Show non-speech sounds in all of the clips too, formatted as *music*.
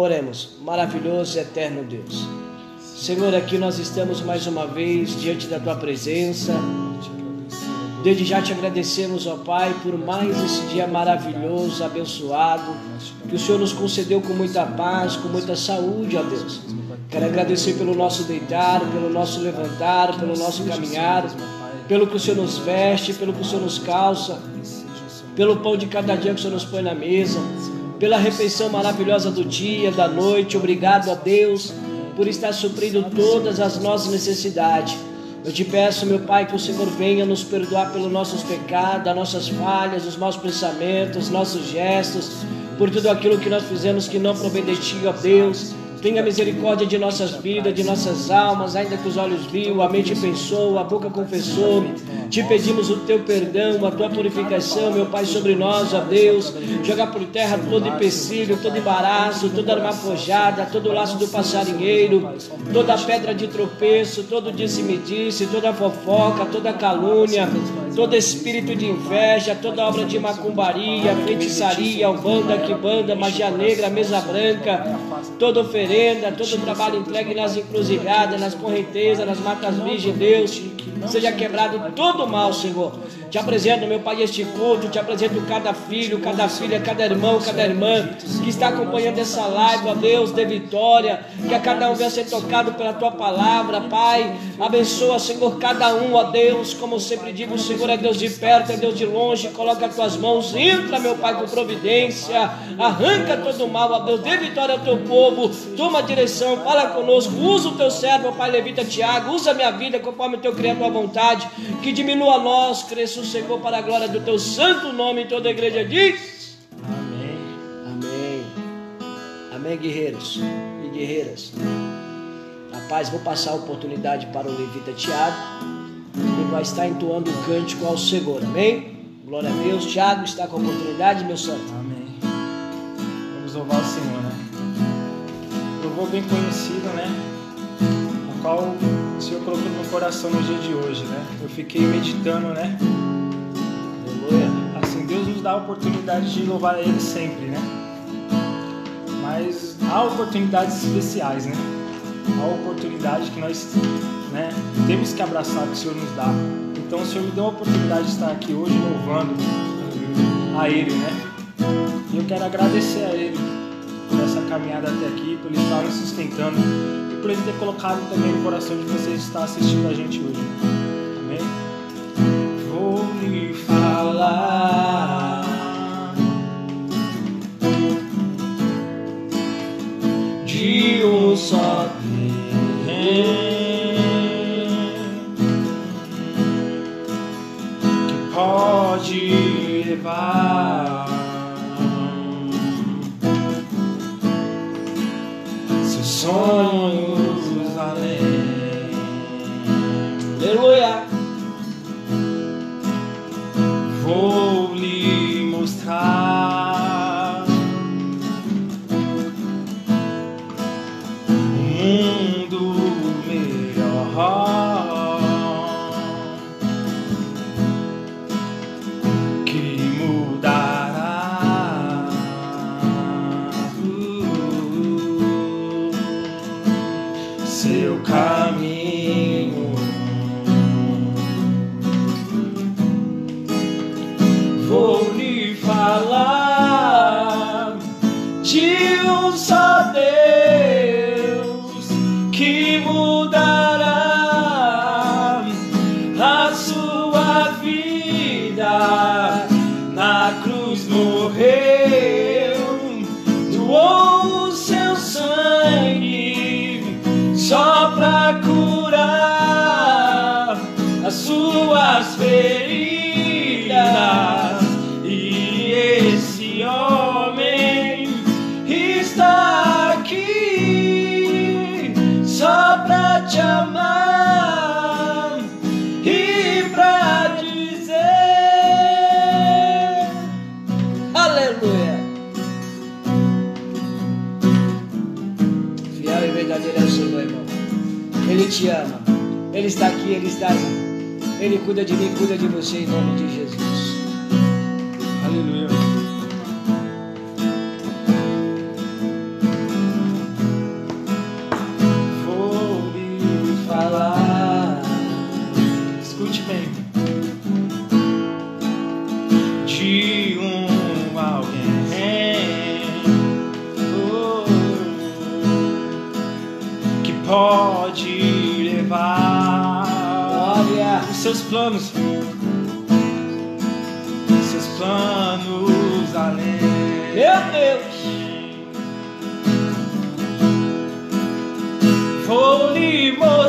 Oremos, maravilhoso e eterno Deus. Senhor, aqui nós estamos mais uma vez diante da tua presença. Desde já te agradecemos, ó Pai, por mais esse dia maravilhoso, abençoado, que o Senhor nos concedeu com muita paz, com muita saúde, ó Deus. Quero agradecer pelo nosso deitar, pelo nosso levantar, pelo nosso caminhar, pelo que o Senhor nos veste, pelo que o Senhor nos calça, pelo pão de cada dia que o Senhor nos põe na mesa, pela refeição maravilhosa do dia, da noite. Obrigado a Deus por estar suprindo todas as nossas necessidades. Eu te peço, meu Pai, que o Senhor venha nos perdoar pelos nossos pecados, as nossas falhas, os nossos pensamentos, os nossos gestos, por tudo aquilo que nós fizemos que não provém de Ti, ó Deus. Tenha misericórdia de nossas vidas, de nossas almas, ainda que os olhos viu, a mente pensou, a boca confessou. Te pedimos o teu perdão, a tua purificação, meu Pai, sobre nós, ó Deus. Jogar por terra todo empecilho, todo embaraço, toda arma forjada, todo laço do passarinheiro, toda pedra de tropeço, todo disse-me-disse, toda fofoca, toda calúnia, todo espírito de inveja, toda obra de macumbaria, feitiçaria, albanda, quibanda, magia negra, mesa branca, toda oferenda todo trabalho entregue nas encruzilhadas, nas correntezas, nas matas virgens, Deus, seja quebrado todo o mal, Senhor. Te apresento, meu Pai, este culto, te apresento cada filho, cada filha, cada irmão, cada irmã que está acompanhando essa live, ó Deus, de vitória, que a cada um venha ser tocado pela tua palavra, Pai. Abençoa, Senhor, cada um, ó Deus, como eu sempre digo, o Senhor é Deus de perto, é Deus de longe, coloca as tuas mãos, entra, meu Pai, com providência, arranca todo o mal, ó Deus, dê vitória ao teu povo, toma direção, fala conosco, usa o teu servo, Pai Levita Tiago, usa a minha vida conforme o teu criado, tua vontade, que diminua a nós, cresça o Senhor para a glória do teu santo nome, toda a igreja diz. Amém. Amém. Amém, guerreiros e guerreiras. Rapaz, vou passar a oportunidade para o Levita Tiago. Ele vai estar entoando o cântico ao Senhor. Amém? Glória a Deus. Tiago está com a oportunidade, meu santo. Amém. Vamos louvar o Senhor, né? Louvor bem conhecido, né? O qual o Senhor colocou no meu coração no dia de hoje, né? Eu fiquei meditando, né? Assim, Deus nos dá a oportunidade de louvar a Ele sempre, né? Mas há oportunidades especiais, né? Há oportunidade que nós né, temos que abraçar que o Senhor nos dá. Então o Senhor me deu a oportunidade de estar aqui hoje louvando a Ele, né? E eu quero agradecer a Ele por essa caminhada até aqui, por Ele estar nos sustentando por Ele ter colocado também no coração de vocês estar assistindo a gente hoje. Amém? Vou lhe falar de um só Deus que pode levar seus sonhos te ama. Ele está aqui, Ele está. Ele cuida de mim, cuida de você em nome de Jesus. Seus planos, seus planos além. Meu Deus. Vou lhe mostrar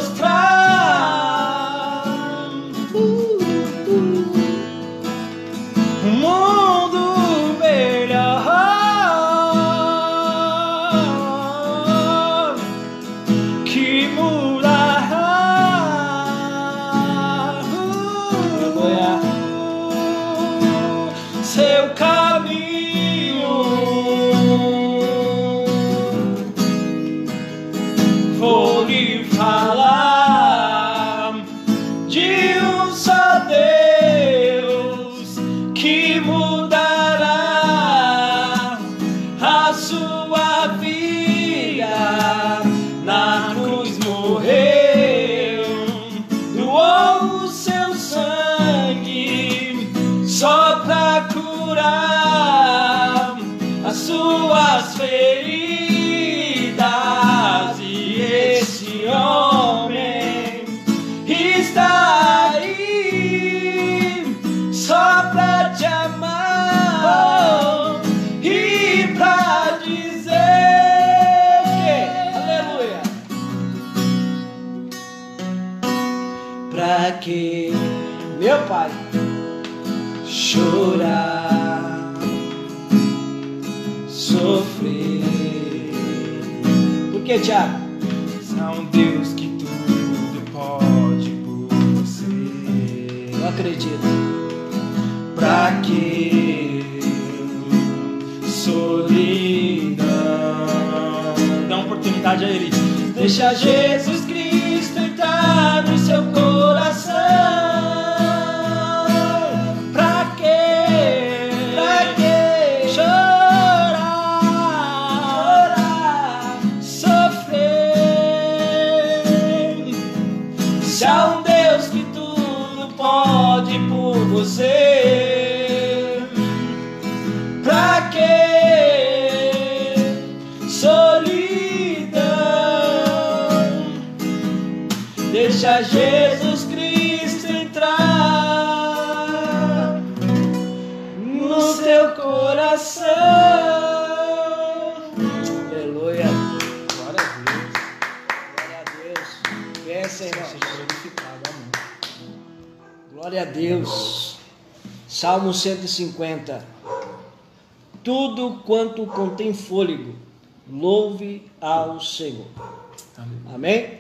Deixa Jesus Pensa, irmão. Glória a Deus. Salmo 150. Tudo quanto contém fôlego, louve ao Senhor. Amém?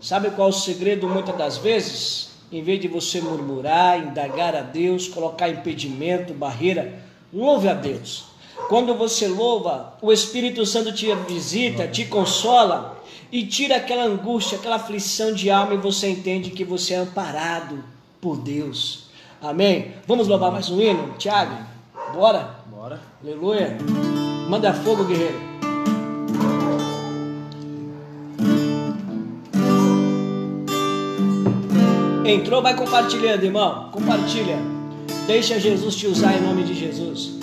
Sabe qual é o segredo muitas das vezes? Em vez de você murmurar, indagar a Deus, colocar impedimento, barreira, louve a Deus. Quando você louva, o Espírito Santo te visita, te consola e tira aquela angústia, aquela aflição de alma e você entende que você é amparado por Deus. Amém? Vamos louvar mais um hino? Tiago, bora? Bora. Aleluia. Manda fogo, guerreiro. Entrou, vai compartilhando, irmão. Compartilha. Deixa Jesus te usar em nome de Jesus.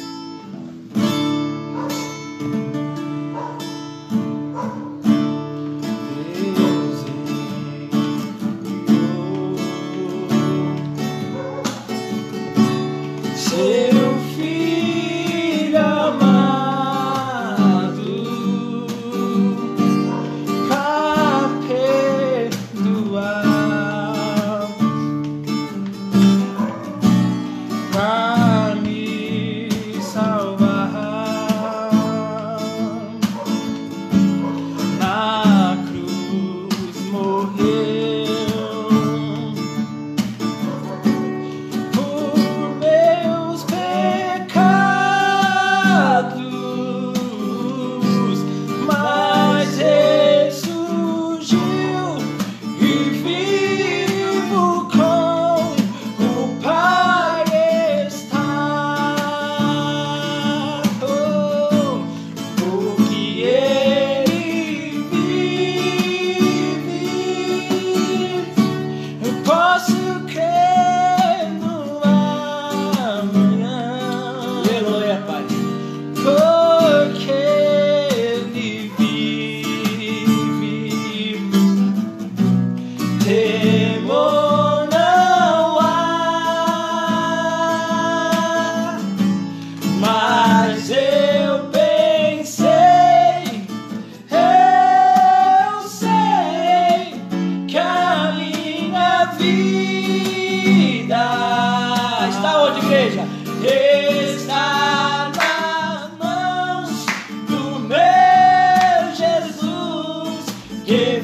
give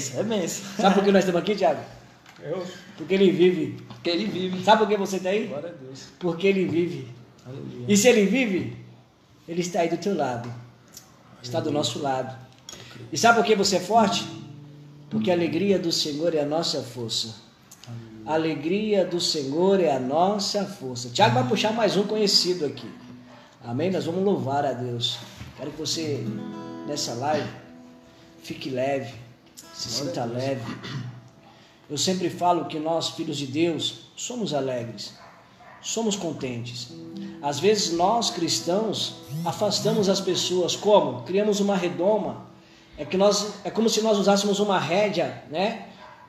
benção, é benção. *laughs* Sabe por que nós estamos aqui, Tiago? Eu? Porque ele vive. Porque ele vive. Sabe por que você está aí? Glória a Deus. Porque ele vive. Aleluia. E se ele vive, ele está aí do teu lado. Está do nosso lado. E sabe por que você é forte? Porque a alegria do Senhor é a nossa força. A alegria do Senhor é a nossa força. Tiago vai puxar mais um conhecido aqui. Amém? Nós vamos louvar a Deus. Quero que você, nessa live, fique leve se sinta leve. Eu sempre falo que nós, filhos de Deus, somos alegres, somos contentes. Às vezes nós, cristãos, afastamos as pessoas como? Criamos uma redoma. É que nós é como se nós usássemos uma rédea, né?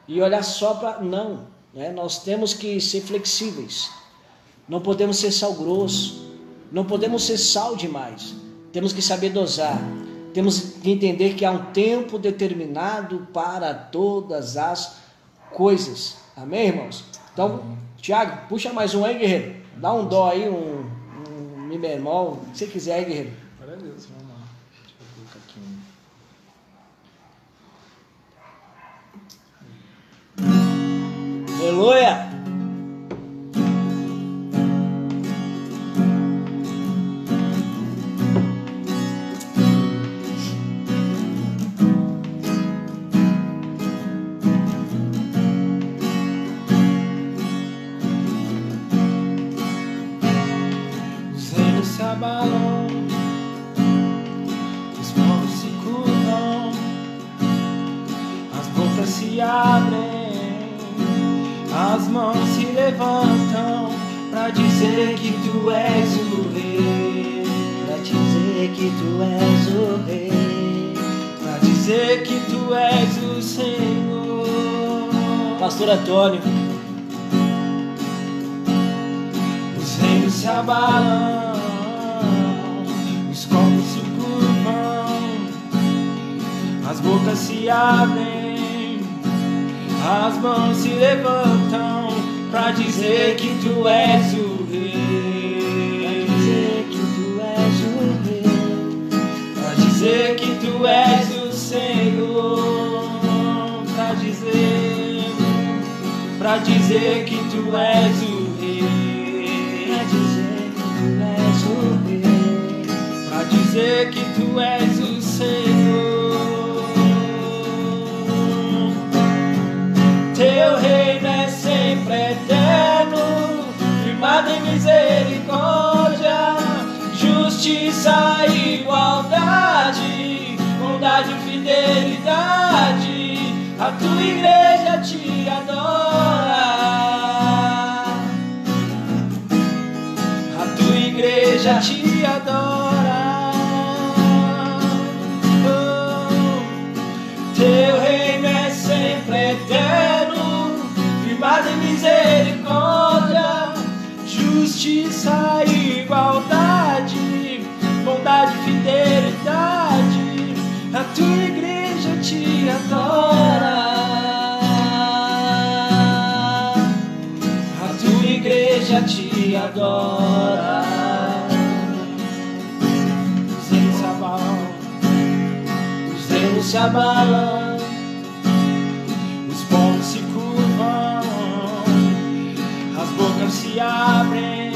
E olhar só para não, né? Nós temos que ser flexíveis. Não podemos ser sal grosso, não podemos ser sal demais. Temos que saber dosar. Temos que entender que há um tempo determinado para todas as coisas. Amém, irmãos? Então, Tiago, puxa mais um aí, guerreiro. Dá um dó aí, um, um mi bemol, se você quiser aí, guerreiro. Glória a Deus, vamos lá. Deixa eu colocar aqui. Aleluia! Antônio. Adora. Os reinos se abalam, os reinos se abalam, os povos se curvam, as bocas se abrem,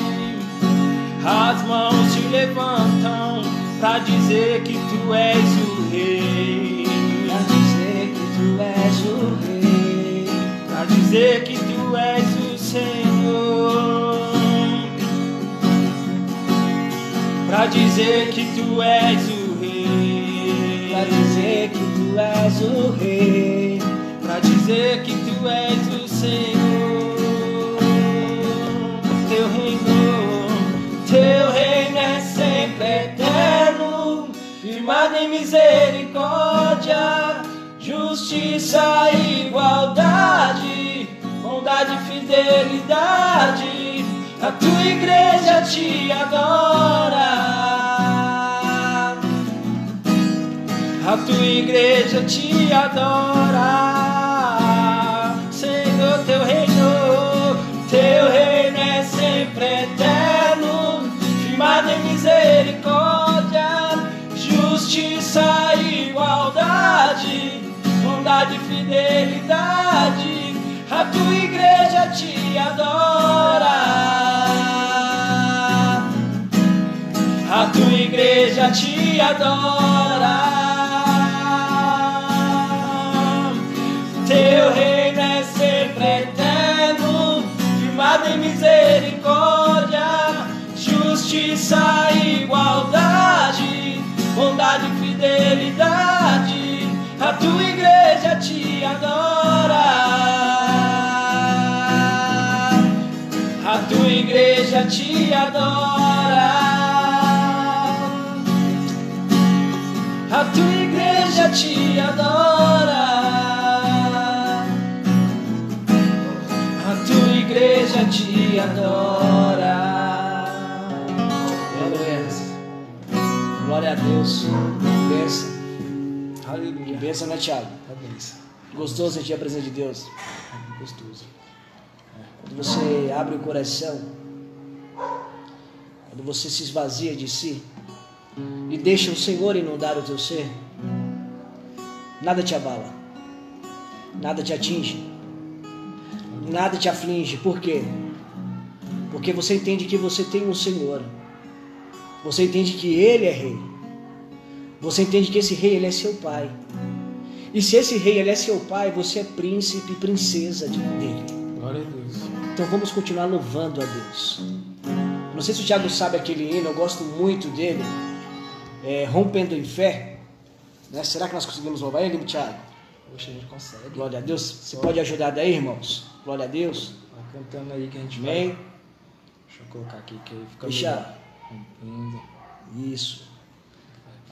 as mãos se levantam para dizer que tu és o rei. Pra dizer que tu és o rei. Pra dizer que Pra dizer que tu és o rei. Pra dizer que tu és o rei. Pra dizer que tu és o Senhor. Teu reino, teu reino é sempre eterno, firmado em misericórdia, justiça e igualdade, bondade e fidelidade. A tua igreja te adora. A tua igreja te adora, Senhor, teu reino, teu reino é sempre eterno, firmado em misericórdia, justiça e igualdade, bondade e fidelidade. A tua igreja te adora. Tua igreja te adora. Teu reino é sempre eterno, firmado em misericórdia, justiça igualdade, bondade e fidelidade. A tua igreja te adora. A tua igreja te adora. Igreja te adora. A tua igreja te adora. Aleluia. Glória a Deus. Benção. Que Aleluia. benção, né, Tiago? É benção. Gostoso sentir a presença de Deus. É gostoso. Quando você abre o coração, quando você se esvazia de si e deixa o Senhor inundar o teu ser, nada te abala, nada te atinge, nada te aflige. Por quê? Porque você entende que você tem um Senhor, você entende que Ele é Rei, você entende que esse Rei ele é seu Pai. E se esse Rei ele é seu Pai, você é príncipe e princesa de- dele. Glória a Deus. Então vamos continuar louvando a Deus. Não sei se o Thiago sabe aquele hino, eu gosto muito dele. É, Rompendo em Fé. Né? Será que nós conseguimos louvar ele, Thiago? Poxa, a gente consegue. Glória a Deus. Você pode ajudar daí, irmãos? Glória a Deus. Vai cantando aí que a gente Amém. vai. Deixa eu colocar aqui que aí fica Deixa. melhor. Isso.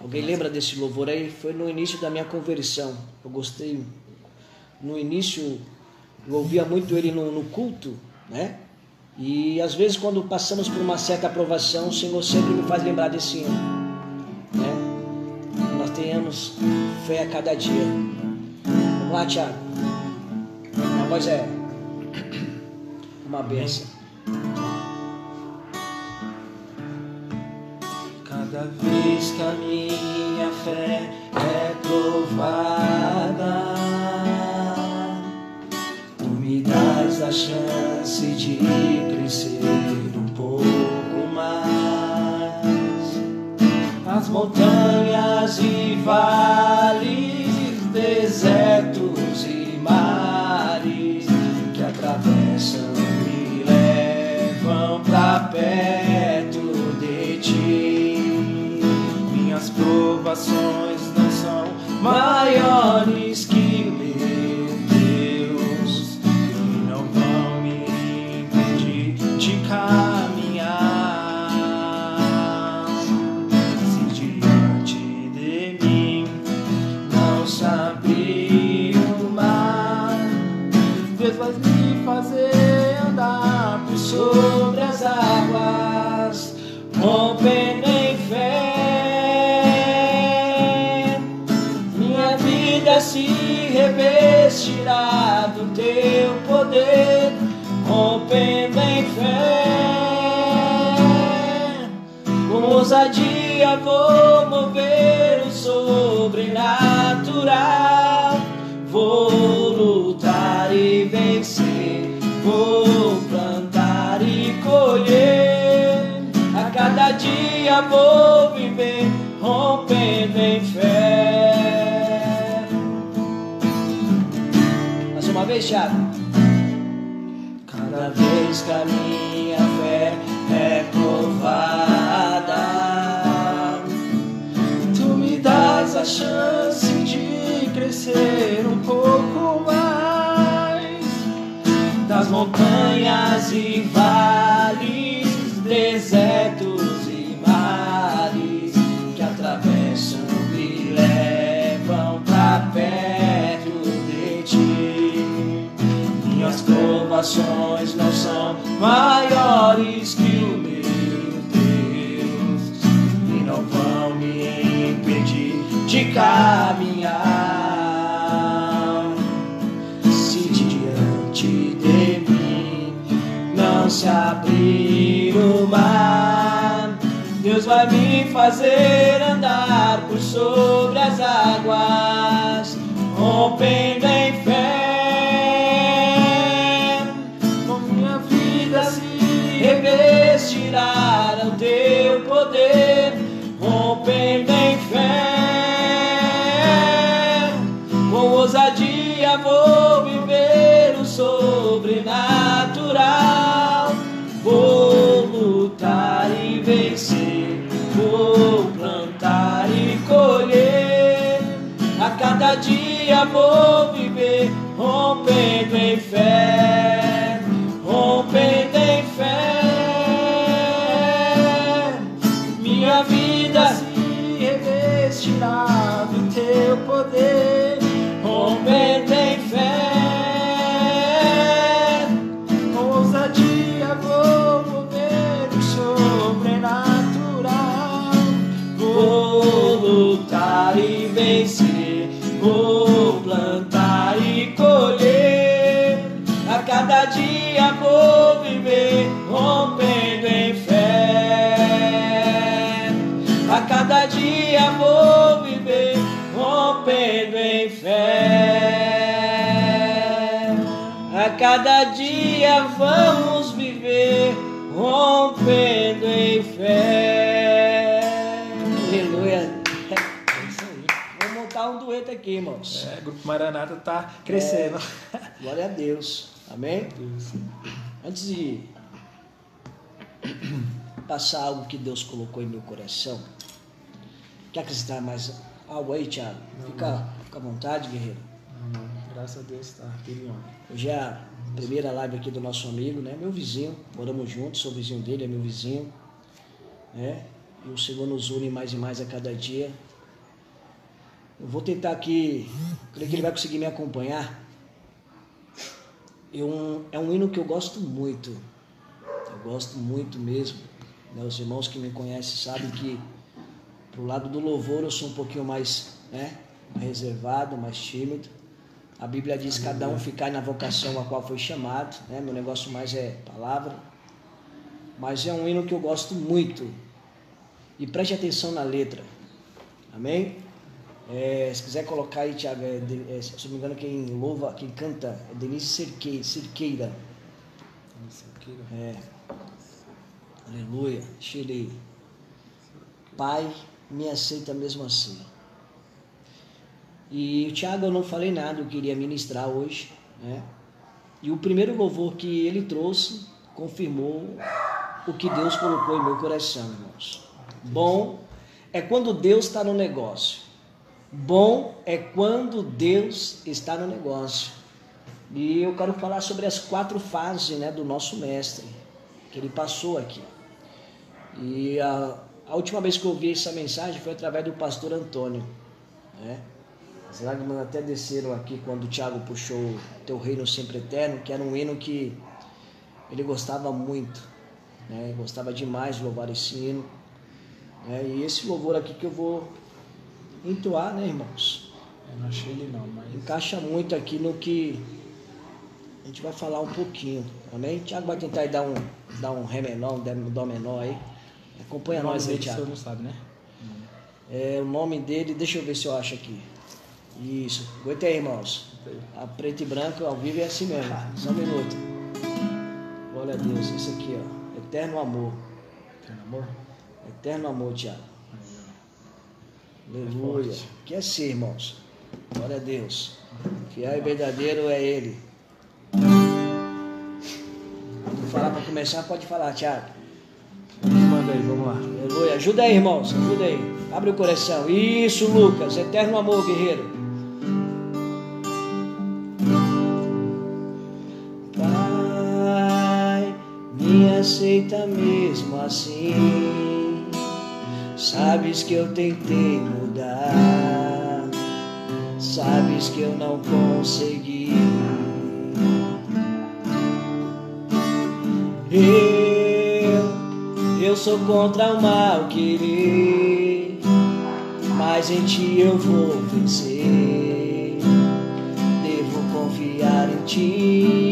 Alguém lembra desse louvor aí? Foi no início da minha conversão. Eu gostei. No início, eu ouvia muito ele no, no culto, né? E às vezes, quando passamos por uma certa aprovação, o Senhor sempre me faz lembrar desse hino, né? Tenhamos fé a cada dia. Vamos lá, Tiago. Minha voz é uma benção. Cada vez que a minha fé é provada, tu me dás a chance de crescer um pouco mais. As montanhas e vales, desertos e mares que atravessam e levam pra perto de ti. Minhas provações não são maiores vou mover o sobrenatural. Vou lutar e vencer, vou plantar e colher. A cada dia vou viver, rompendo em fé. Mais uma vez, Thiago. Cada vez que a chance de crescer um pouco mais das montanhas e vales, desertos e mares que atravessam e levam pra perto de ti. Minhas provações não são maiores que o meu. De caminhar. se abrir o mar, Deus vai me fazer andar por sobre as águas, rompendo em vou viver, rompendo em fé, cada dia vamos viver, rompendo em fé. um dueto aqui, irmãos. É, o Grupo Maranata tá crescendo. É, glória a Deus. Amém? Deus. Antes de passar algo que Deus colocou em meu coração, quer acrescentar mais algo aí, Thiago? Não, fica, não. fica à vontade, guerreiro. Não, não. Graças a Deus está aquele Hoje é a primeira live aqui do nosso amigo, né? Meu vizinho, moramos juntos, sou vizinho dele, é meu vizinho. Né? E o Senhor nos une mais e mais a cada dia. Eu vou tentar aqui, creio que ele vai conseguir me acompanhar. Eu, é um hino que eu gosto muito. Eu gosto muito mesmo. Né? Os irmãos que me conhecem sabem que pro lado do louvor eu sou um pouquinho mais, né, reservado, mais tímido. A Bíblia diz cada um ficar na vocação a qual foi chamado, né? Meu negócio mais é palavra. Mas é um hino que eu gosto muito. E preste atenção na letra. Amém? É, se quiser colocar aí, Tiago, é, é, se não me engano, quem louva, quem canta é Denise Cerqueira. Cerqueira. Cerqueira. É. Aleluia. Chile. Pai, me aceita mesmo assim. E Tiago, eu não falei nada, eu queria ministrar hoje. Né? E o primeiro louvor que ele trouxe confirmou o que Deus colocou em meu coração, irmãos. Bom é quando Deus está no negócio. Bom é quando Deus está no negócio. E eu quero falar sobre as quatro fases né, do nosso mestre, que ele passou aqui. E a, a última vez que eu ouvi essa mensagem foi através do pastor Antônio. Né? As lágrimas até desceram aqui quando o Tiago puxou Teu Reino Sempre Eterno, que era um hino que ele gostava muito. Né? Gostava demais de louvar esse hino. Né? E esse louvor aqui que eu vou entoar, né, irmãos? Eu não achei ele não, mas. Encaixa muito aqui no que a gente vai falar um pouquinho, amém? Tiago vai tentar dar um, dar um Ré menor, um Dó menor aí. Acompanha o nós aí, Tiago. não sabe, né? É, o nome dele, deixa eu ver se eu acho aqui. Isso. Aguenta aí, irmãos. A preto e branco ao vivo é assim mesmo. Só um minuto. Glória a Deus. Esse aqui, ó. Eterno amor. Eterno amor? Eterno amor, Tiago. Aleluia. Que é ser, irmãos. Glória a Deus. Fiel e verdadeiro é Ele. Quando falar para começar, pode falar, Tiago. Manda aí, vamos lá. Aleluia. Ajuda aí, irmãos. Ajuda aí. Abre o coração. Isso, Lucas. Eterno amor, guerreiro. Aceita mesmo assim. Sabes que eu tentei mudar, sabes que eu não consegui. Eu, eu sou contra o mal querer, mas em ti eu vou vencer. Devo confiar em ti.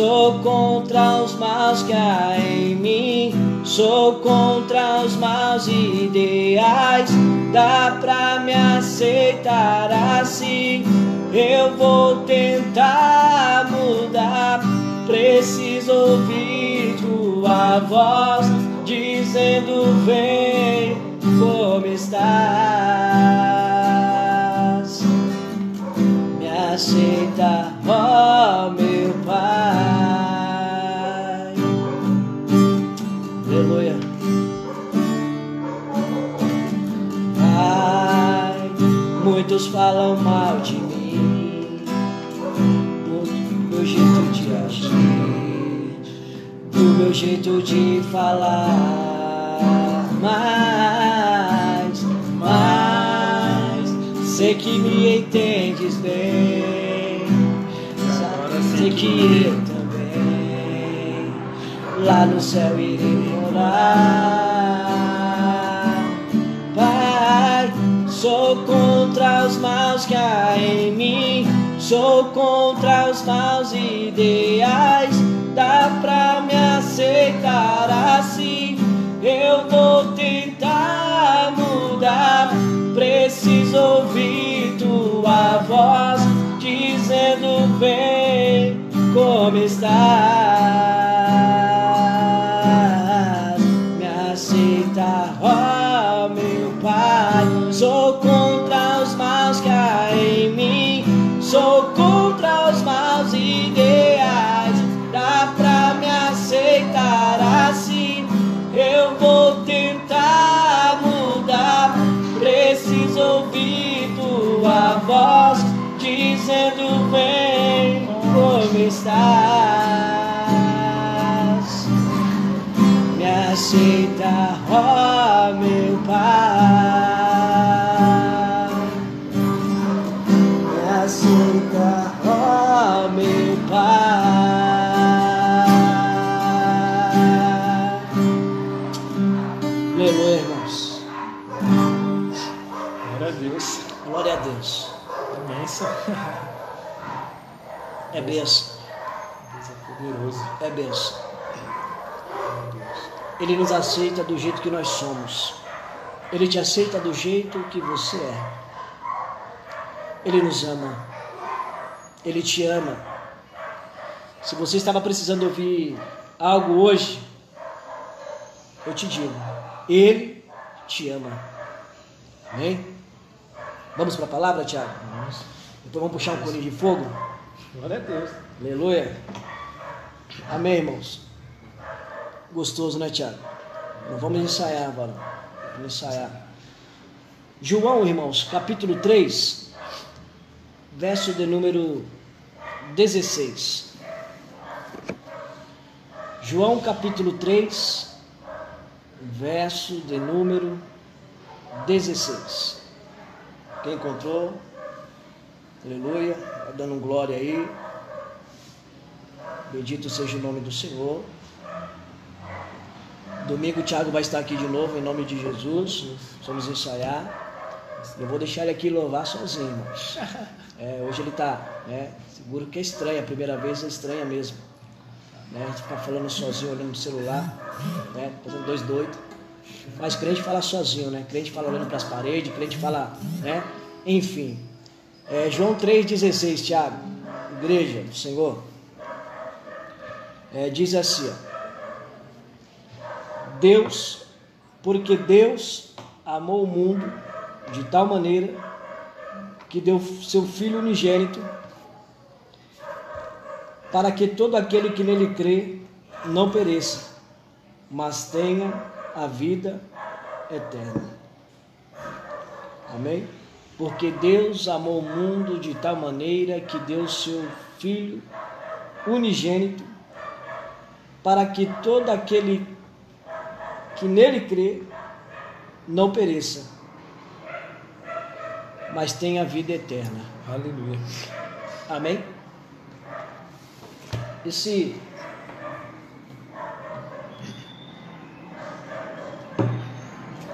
Sou contra os maus que há em mim, sou contra os maus ideais. Dá pra me aceitar assim? Eu vou tentar mudar. Preciso ouvir tua voz dizendo: Vem, como estás? Me aceita, meu muitos falam mal de mim. Meu jeito de agir, do meu jeito de falar, mas, mas sei que me entendes bem, sei que eu também. Lá no céu irei morar, sou contra os maus que há em mim Sou contra os maus ideais. Dá pra me aceitar assim? Eu vou tentar mudar. Preciso ouvir tua voz dizendo: Vem, como estás? Aceita, ó meu Pai. aceita, ó meu Pai. Aleluia, irmãos. Glória a Deus. Glória a Deus. É bênção. É benção. Deus é poderoso. É benção. Ele nos aceita do jeito que nós somos. Ele te aceita do jeito que você é. Ele nos ama. Ele te ama. Se você estava precisando ouvir algo hoje, eu te digo, Ele te ama. Amém? Vamos para a palavra, Tiago? Vamos. Então vamos puxar um colinho de fogo? Glória a Deus. Aleluia. Amém, irmãos. Gostoso, né, Tiago? Não vamos ensaiar, varão. Vamos ensaiar. João, irmãos, capítulo 3, verso de número 16. João, capítulo 3, verso de número 16. Quem encontrou? Aleluia. Vai dando glória aí. Bendito seja o nome do Senhor. Domingo o Thiago vai estar aqui de novo em nome de Jesus. Vamos ensaiar. Eu vou deixar ele aqui louvar sozinho, irmãos. *laughs* É, hoje ele está, né? Seguro que é estranho, a primeira vez é estranha mesmo. Né? A gente ficar falando sozinho, olhando no celular, né? Fazendo dois doidos. Mas crente fala sozinho, né? Crente fala olhando para as paredes, crente fala, né? Enfim. É, João 3,16, Tiago, igreja do Senhor, é, diz assim: ó, Deus, porque Deus amou o mundo de tal maneira que deu seu Filho unigênito para que todo aquele que nele crê não pereça, mas tenha a vida eterna. Amém? Porque Deus amou o mundo de tal maneira que deu seu Filho unigênito, para que todo aquele que nele crê não pereça, mas tenha vida eterna. Aleluia. Amém? Esse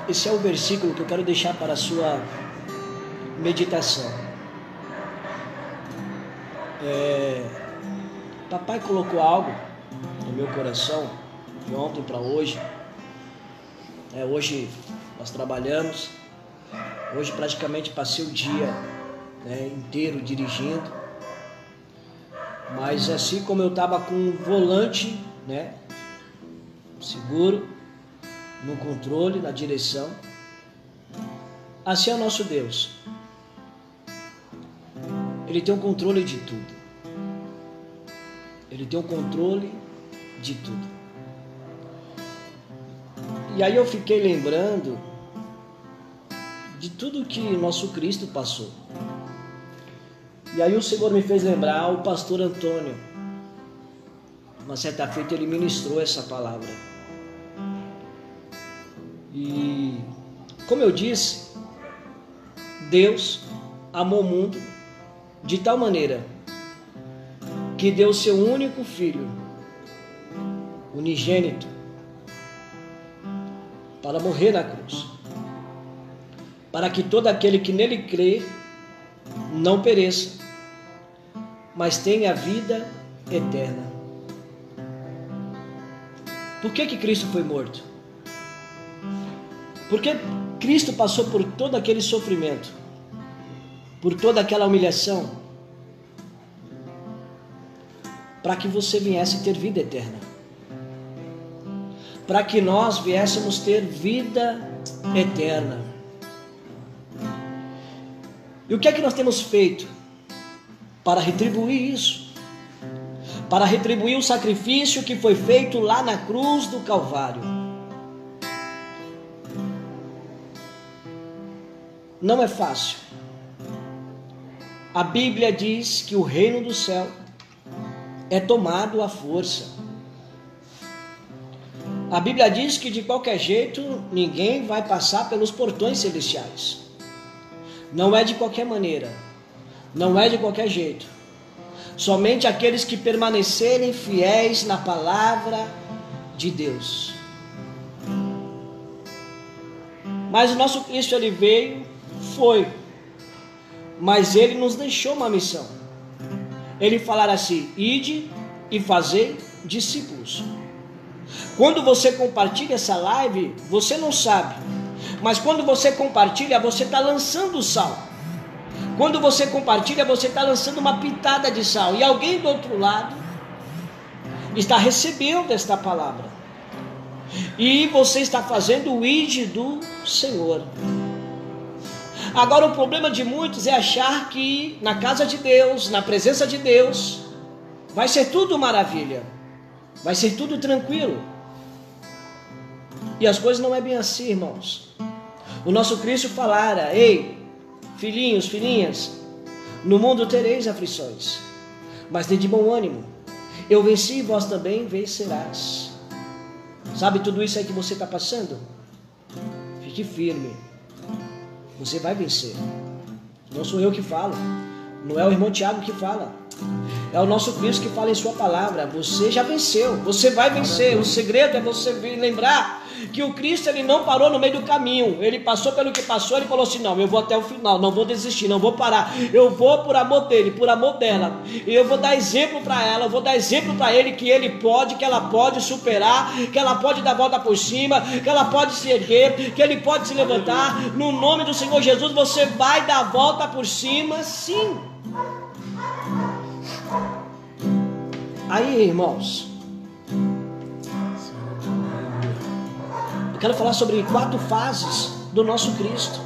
Esse é o versículo que eu quero deixar para a sua meditação. É, papai colocou algo no meu coração de ontem para hoje. É, hoje nós trabalhamos. Hoje praticamente passei o dia né, inteiro dirigindo. Mas assim como eu estava com o volante, né, seguro, no controle, na direção. Assim é o nosso Deus. Ele tem o controle de tudo. Ele tem o controle de tudo. E aí eu fiquei lembrando de tudo que nosso Cristo passou. E aí o Senhor me fez lembrar o pastor Antônio. Uma certa feita ele ministrou essa palavra. E como eu disse, Deus amou o mundo de tal maneira que deu seu único filho, unigênito, para morrer na cruz, para que todo aquele que nele crê não pereça, mas tenha vida eterna. Por que que Cristo foi morto? Porque Cristo passou por todo aquele sofrimento, por toda aquela humilhação, para que você viesse ter vida eterna. Para que nós viéssemos ter vida eterna. E o que é que nós temos feito para retribuir isso? Para retribuir o sacrifício que foi feito lá na cruz do Calvário. não é fácil. A Bíblia diz que o reino do céu é tomado à força. A Bíblia diz que de qualquer jeito ninguém vai passar pelos portões celestiais. Não é de qualquer maneira, não é de qualquer jeito. Somente aqueles que permanecerem fiéis na palavra de Deus. Mas o nosso Cristo ele veio foi, mas ele nos deixou uma missão. Ele falar assim: ide e fazei discípulos. Quando você compartilha essa live, você não sabe, mas quando você compartilha, você está lançando sal. Quando você compartilha, você está lançando uma pitada de sal. E alguém do outro lado está recebendo esta palavra. E você está fazendo o id do Senhor. Agora, o problema de muitos é achar que na casa de Deus, na presença de Deus, vai ser tudo maravilha, vai ser tudo tranquilo. E as coisas não é bem assim, irmãos. O nosso Cristo falara: Ei, filhinhos, filhinhas, no mundo tereis aflições, mas de bom ânimo. Eu venci e vós também vencerás. Sabe tudo isso aí que você está passando? Fique firme você vai vencer. Não sou eu que falo. Não é o irmão Tiago que fala. É o nosso Cristo que fala em Sua palavra. Você já venceu. Você vai vencer. O segredo é você lembrar que o Cristo ele não parou no meio do caminho. Ele passou pelo que passou. Ele falou assim: Não, eu vou até o final. Não vou desistir. Não vou parar. Eu vou por amor dele, por amor dela. E eu vou dar exemplo para ela. Eu vou dar exemplo para ele que ele pode, que ela pode superar, que ela pode dar volta por cima, que ela pode se erguer, que ele pode se levantar. No nome do Senhor Jesus, você vai dar volta por cima, sim. Aí, irmãos, eu quero falar sobre quatro fases do nosso Cristo.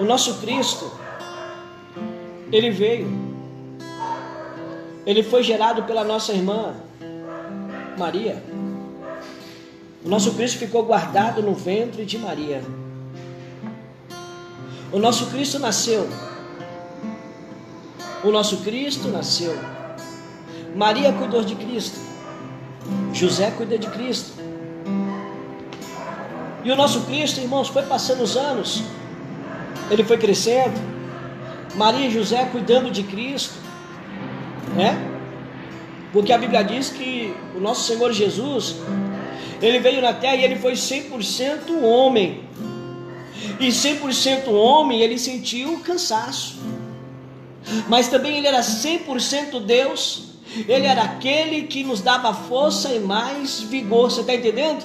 O nosso Cristo, ele veio, ele foi gerado pela nossa irmã Maria. O nosso Cristo ficou guardado no ventre de Maria. O nosso Cristo nasceu O nosso Cristo nasceu. Maria cuidou de Cristo. José cuida de Cristo. E o nosso Cristo, irmãos, foi passando os anos. Ele foi crescendo. Maria e José cuidando de Cristo. Né? Porque a Bíblia diz que o nosso Senhor Jesus, ele veio na terra e ele foi 100% homem. E 100% homem, ele sentiu cansaço. Mas também ele era 100% Deus. Ele era aquele que nos dava força e mais vigor. Você está entendendo?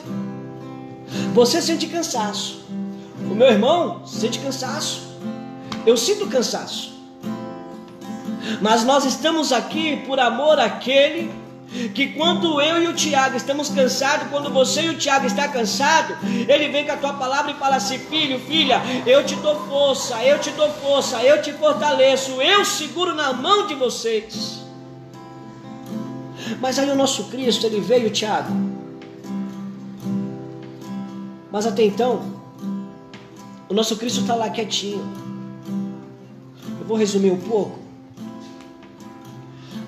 Você sente cansaço. O meu irmão sente cansaço. Eu sinto cansaço. Mas nós estamos aqui por amor àquele que quando eu e o Tiago estamos cansados, quando você e o Tiago está cansado, ele vem com a tua palavra e fala assim: filho, filha, eu te dou força, eu te dou força, eu te fortaleço, eu seguro na mão de vocês. Mas aí o nosso Cristo, ele veio, Tiago. Mas até então, o nosso Cristo está lá quietinho. Eu vou resumir um pouco.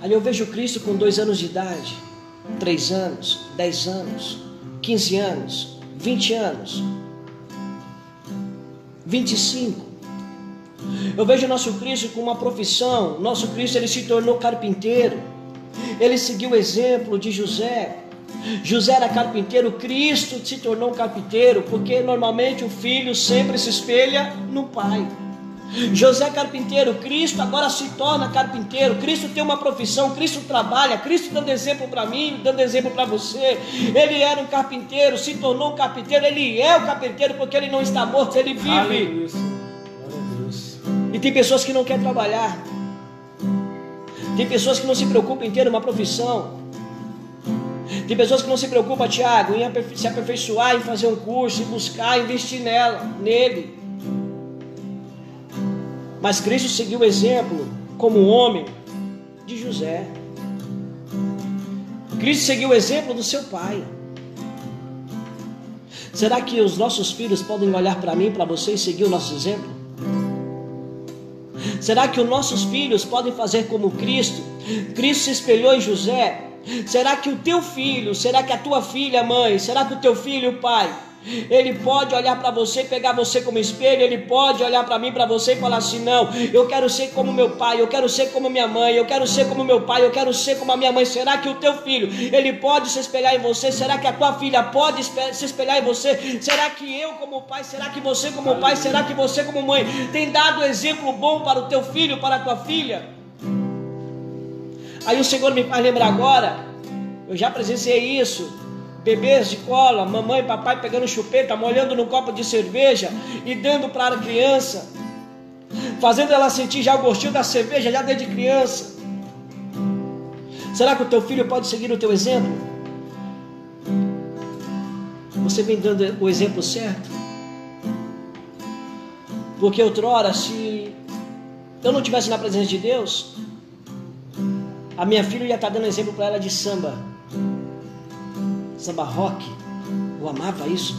Ali eu vejo Cristo com dois anos de idade, três anos, dez anos, quinze anos, vinte anos, vinte e cinco. Eu vejo nosso Cristo com uma profissão. Nosso Cristo ele se tornou carpinteiro. Ele seguiu o exemplo de José. José era carpinteiro, Cristo se tornou carpinteiro, porque normalmente o filho sempre se espelha no pai. José carpinteiro, Cristo agora se torna carpinteiro. Cristo tem uma profissão, Cristo trabalha, Cristo dando exemplo para mim, dando exemplo para você. Ele era um carpinteiro, se tornou um carpinteiro. Ele é o carpinteiro porque ele não está morto, ele vive. E tem pessoas que não querem trabalhar. Tem pessoas que não se preocupam em ter uma profissão. Tem pessoas que não se preocupam, Tiago, em se aperfeiçoar, em fazer um curso, em buscar, investir nela, nele. Mas Cristo seguiu o exemplo como homem de José. Cristo seguiu o exemplo do seu pai. Será que os nossos filhos podem olhar para mim, para você e seguir o nosso exemplo? Será que os nossos filhos podem fazer como Cristo? Cristo se espelhou em José. Será que o teu filho, será que a tua filha, mãe, será que o teu filho, pai, ele pode olhar para você, pegar você como espelho. Ele pode olhar para mim, para você e falar assim: Não, eu quero ser como meu pai, eu quero ser como minha mãe, eu quero ser como meu pai, eu quero ser como a minha mãe. Será que o teu filho, ele pode se espelhar em você? Será que a tua filha pode se espelhar em você? Será que eu, como pai, será que você, como pai, será que você, como mãe, tem dado exemplo bom para o teu filho, para a tua filha? Aí o Senhor me faz lembrar agora, eu já presenciei isso bebês de cola, mamãe e papai pegando chupeta, molhando no copo de cerveja e dando para a criança, fazendo ela sentir já o gostinho da cerveja já desde criança. Será que o teu filho pode seguir o teu exemplo? Você vem dando o exemplo certo? Porque outrora, se eu não estivesse na presença de Deus, a minha filha ia estar dando exemplo para ela de samba samba rock. Eu amava isso.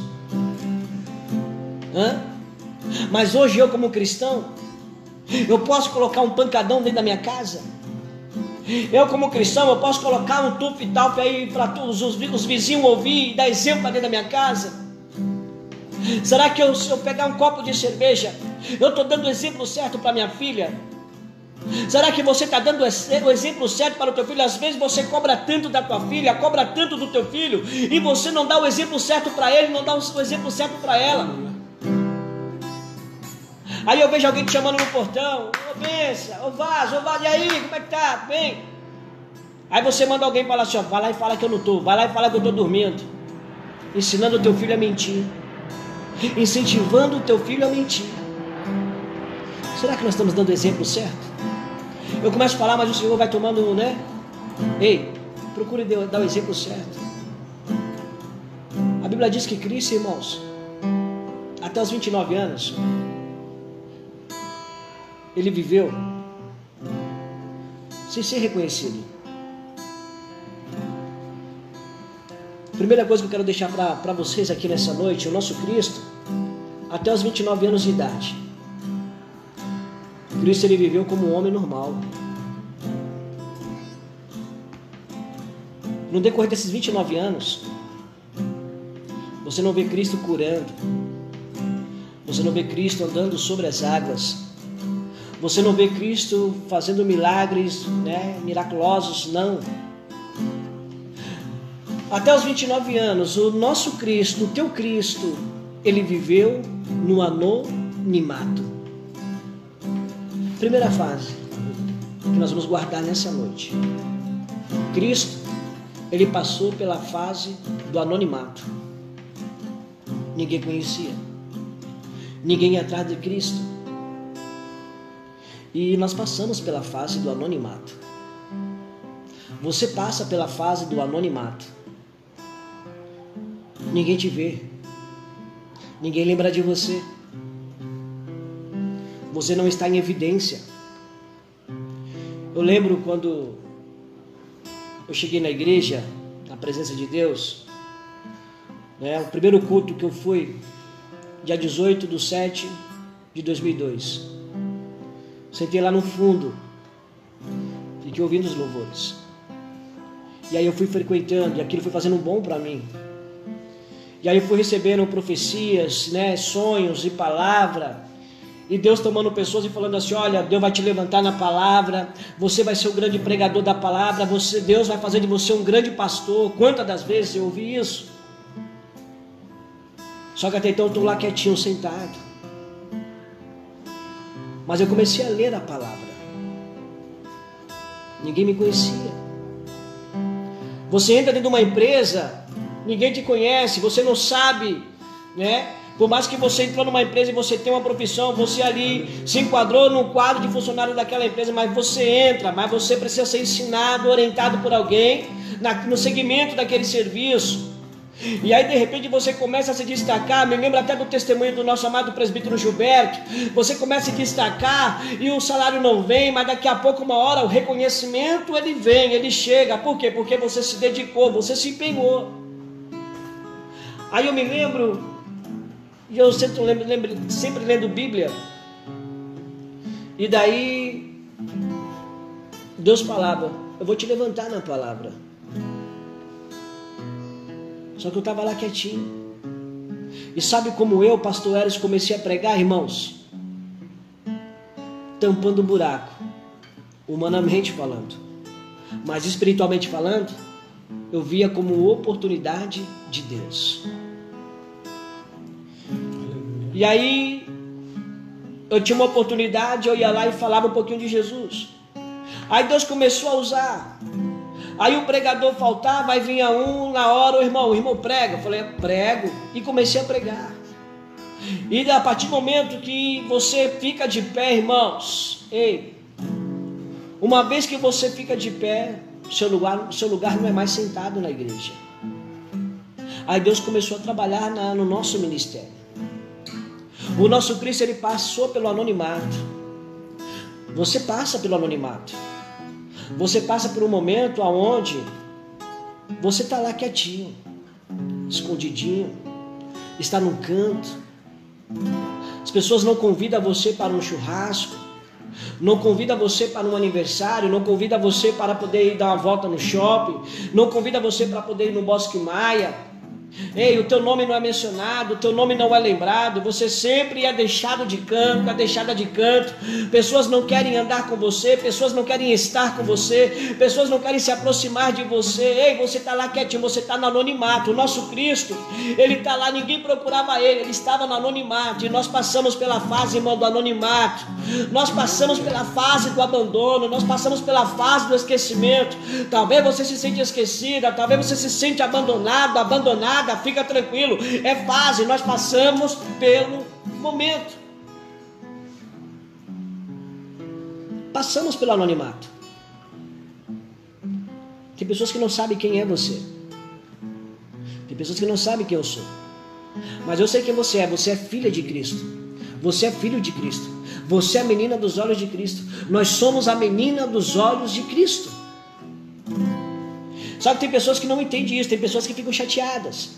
Hã? Mas hoje eu, como cristão, eu posso colocar um pancadão dentro da minha casa. Eu, como cristão, eu posso colocar um tuf e tal aí para todos os, os vizinhos ouvir e dar exemplo para dentro da minha casa. Será que eu, se eu pegar um copo de cerveja, eu estou dando o exemplo certo para minha filha? Será que você está dando o exemplo certo para o teu filho? Às vezes você cobra tanto da tua filha, cobra tanto do teu filho, e você não dá o exemplo certo para ele, não dá o exemplo certo para ela. Aí eu vejo alguém te chamando no portão, ô benção, ô vaso, ô vaso, e aí, como é que tá? Bem? Aí você manda alguém falar assim, ó, vai lá e fala que eu não estou, vai lá e fala que eu estou dormindo. Ensinando o teu filho a mentir. Incentivando o teu filho a mentir. Será que nós estamos dando o exemplo certo? Eu começo a falar, mas o Senhor vai tomando, né? Ei, procure dar o exemplo certo. A Bíblia diz que Cristo, irmãos, até os 29 anos, ele viveu sem ser reconhecido. Primeira coisa que eu quero deixar para vocês aqui nessa noite: o nosso Cristo, até os 29 anos de idade, Cristo ele viveu como um homem normal. No decorrer desses 29 anos, você não vê Cristo curando, você não vê Cristo andando sobre as águas, você não vê Cristo fazendo milagres né, miraculosos, não. Até os 29 anos, o nosso Cristo, o teu Cristo, ele viveu no anonimato. Primeira fase que nós vamos guardar nessa noite. Cristo, ele passou pela fase do anonimato. Ninguém conhecia. Ninguém ia atrás de Cristo. E nós passamos pela fase do anonimato. Você passa pela fase do anonimato. Ninguém te vê. Ninguém lembra de você. Você não está em evidência. Eu lembro quando eu cheguei na igreja, na presença de Deus, né, o primeiro culto que eu fui, dia 18 de 7 de 2002. Sentei lá no fundo, fiquei ouvindo os louvores. E aí eu fui frequentando, e aquilo foi fazendo bom para mim. E aí eu fui recebendo profecias, né, sonhos e palavra. E Deus tomando pessoas e falando assim: olha, Deus vai te levantar na palavra, você vai ser o grande pregador da palavra, você, Deus vai fazer de você um grande pastor. Quantas das vezes eu ouvi isso? Só que até então eu estou lá quietinho, sentado. Mas eu comecei a ler a palavra. Ninguém me conhecia. Você entra dentro de uma empresa ninguém te conhece, você não sabe, né? Por mais que você entrou numa empresa e você tem uma profissão, você ali se enquadrou no quadro de funcionário daquela empresa, mas você entra, mas você precisa ser ensinado, orientado por alguém na, no segmento daquele serviço. E aí de repente você começa a se destacar, me lembra até do testemunho do nosso amado presbítero Gilberto. Você começa a se destacar e o salário não vem, mas daqui a pouco, uma hora, o reconhecimento ele vem, ele chega. Por quê? Porque você se dedicou, você se empenhou. Aí eu me lembro, e eu sempre lembro, lembro, sempre lendo Bíblia, e daí Deus falava, eu vou te levantar na palavra. Só que eu estava lá quietinho. E sabe como eu, pastor Eres, comecei a pregar, irmãos? Tampando um buraco, humanamente falando. Mas espiritualmente falando, eu via como oportunidade de Deus. E aí eu tinha uma oportunidade, eu ia lá e falava um pouquinho de Jesus. Aí Deus começou a usar. Aí o pregador faltava, aí vinha um na hora, o irmão, o irmão prega. Eu falei, prego. E comecei a pregar. E a partir do momento que você fica de pé, irmãos, ei, uma vez que você fica de pé, seu lugar, seu lugar não é mais sentado na igreja. Aí Deus começou a trabalhar na, no nosso ministério. O nosso Cristo ele passou pelo anonimato. Você passa pelo anonimato. Você passa por um momento aonde você está lá quietinho, escondidinho, está num canto. As pessoas não convidam você para um churrasco, não convida você para um aniversário, não convida você para poder ir dar uma volta no shopping, não convida você para poder ir no Bosque Maia. Ei, o teu nome não é mencionado, o teu nome não é lembrado, você sempre é deixado de canto, é deixada de canto. Pessoas não querem andar com você, pessoas não querem estar com você, pessoas não querem se aproximar de você. Ei, você está lá quietinho, você está no anonimato. O nosso Cristo, ele está lá, ninguém procurava ele, ele estava no anonimato. E nós passamos pela fase, irmão, do anonimato. Nós passamos pela fase do abandono, nós passamos pela fase do esquecimento. Talvez você se sente esquecida, talvez você se sente abandonado, abandonado nada, fica tranquilo, é fase, nós passamos pelo momento. Passamos pelo anonimato. Tem pessoas que não sabem quem é você. Tem pessoas que não sabem quem eu sou. Mas eu sei quem você é. Você é filha de Cristo. Você é filho de Cristo. Você é a menina dos olhos de Cristo. Nós somos a menina dos olhos de Cristo. Só que tem pessoas que não entendem isso, tem pessoas que ficam chateadas.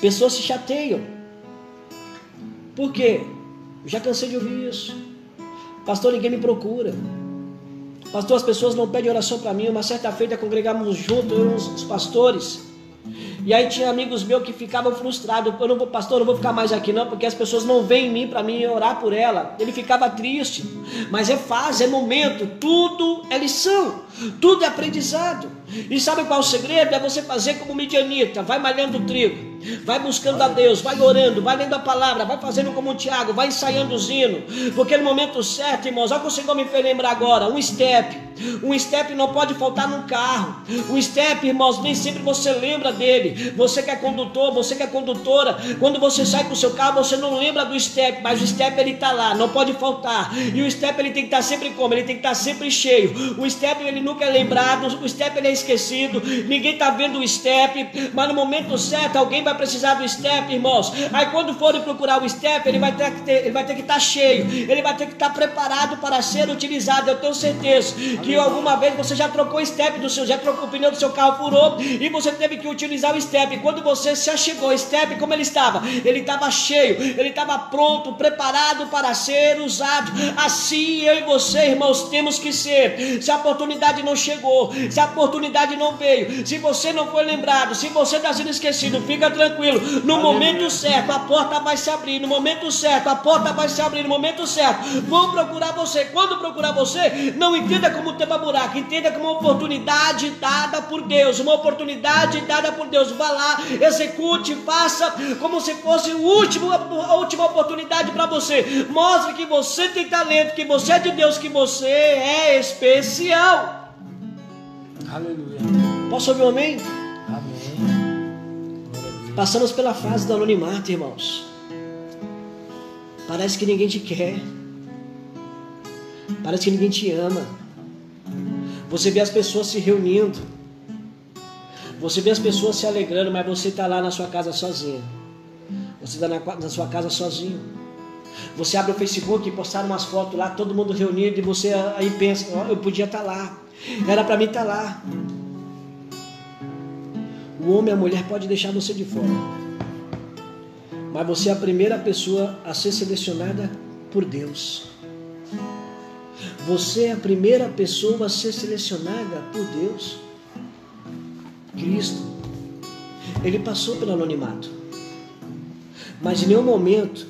Pessoas se chateiam. Por quê? Eu já cansei de ouvir isso. Pastor, ninguém me procura. Pastor, as pessoas não pedem oração para mim. Uma certa feita congregamos junto, eu e os pastores. E aí tinha amigos meus que ficavam frustrados. Eu não vou, pastor, eu não vou ficar mais aqui não, porque as pessoas não vêm em mim para mim orar por ela. Ele ficava triste. Mas é fase, é momento, tudo é lição, tudo é aprendizado. E sabe qual é o segredo? É você fazer como Midianita, vai malhando o trigo. Vai buscando a Deus, vai orando, vai lendo a palavra, vai fazendo como o Tiago, vai ensaiando o zino. Porque no momento certo, irmãos, olha o que o Senhor me fez lembrar agora: um step. Um step não pode faltar no carro. Um step, irmãos, nem sempre você lembra dele. Você que é condutor, você que é condutora, quando você sai com o seu carro, você não lembra do step, mas o step ele está lá, não pode faltar. E o step ele tem que estar tá sempre como? Ele tem que estar tá sempre cheio. O step ele nunca é lembrado, o step ele é esquecido. Ninguém está vendo o step, mas no momento certo alguém vai precisar do step, irmãos. Aí quando forem procurar o step, ele vai ter que ter, ele vai ter que estar tá cheio, ele vai ter que estar tá preparado para ser utilizado. Eu tenho certeza que alguma vez você já trocou o step do seu, já trocou o pneu do seu carro furou e você teve que utilizar o step. Quando você se achegou, o step como ele estava? Ele estava cheio, ele estava pronto, preparado para ser usado. Assim eu e você, irmãos, temos que ser. Se a oportunidade não chegou, se a oportunidade não veio, se você não foi lembrado, se você está sendo esquecido, fica tranquilo tranquilo. No momento certo, a porta vai se abrir. No momento certo, a porta vai se abrir. No momento certo, vão procurar você. Quando procurar você, não entenda como tema buraco, entenda como uma oportunidade dada por Deus. Uma oportunidade dada por Deus. Vá lá, execute, faça como se fosse o último, a última oportunidade para você. Mostre que você tem talento, que você é de Deus, que você é especial. Aleluia. Posso ouvir um amém? Passamos pela fase do anonimato, irmãos. Parece que ninguém te quer. Parece que ninguém te ama. Você vê as pessoas se reunindo. Você vê as pessoas se alegrando, mas você está lá na sua casa sozinho. Você está na, na, sua casa sozinho. Você abre o Facebook e postar umas fotos lá, todo mundo reunido, e você aí pensa, oh, eu podia estar tá lá. Era para mim estar tá lá. O homem e a mulher pode deixar você de fora. Mas você é a primeira pessoa a ser selecionada por Deus. Você é a primeira pessoa a ser selecionada por Deus. Cristo. Ele passou pelo anonimato. Mas em nenhum momento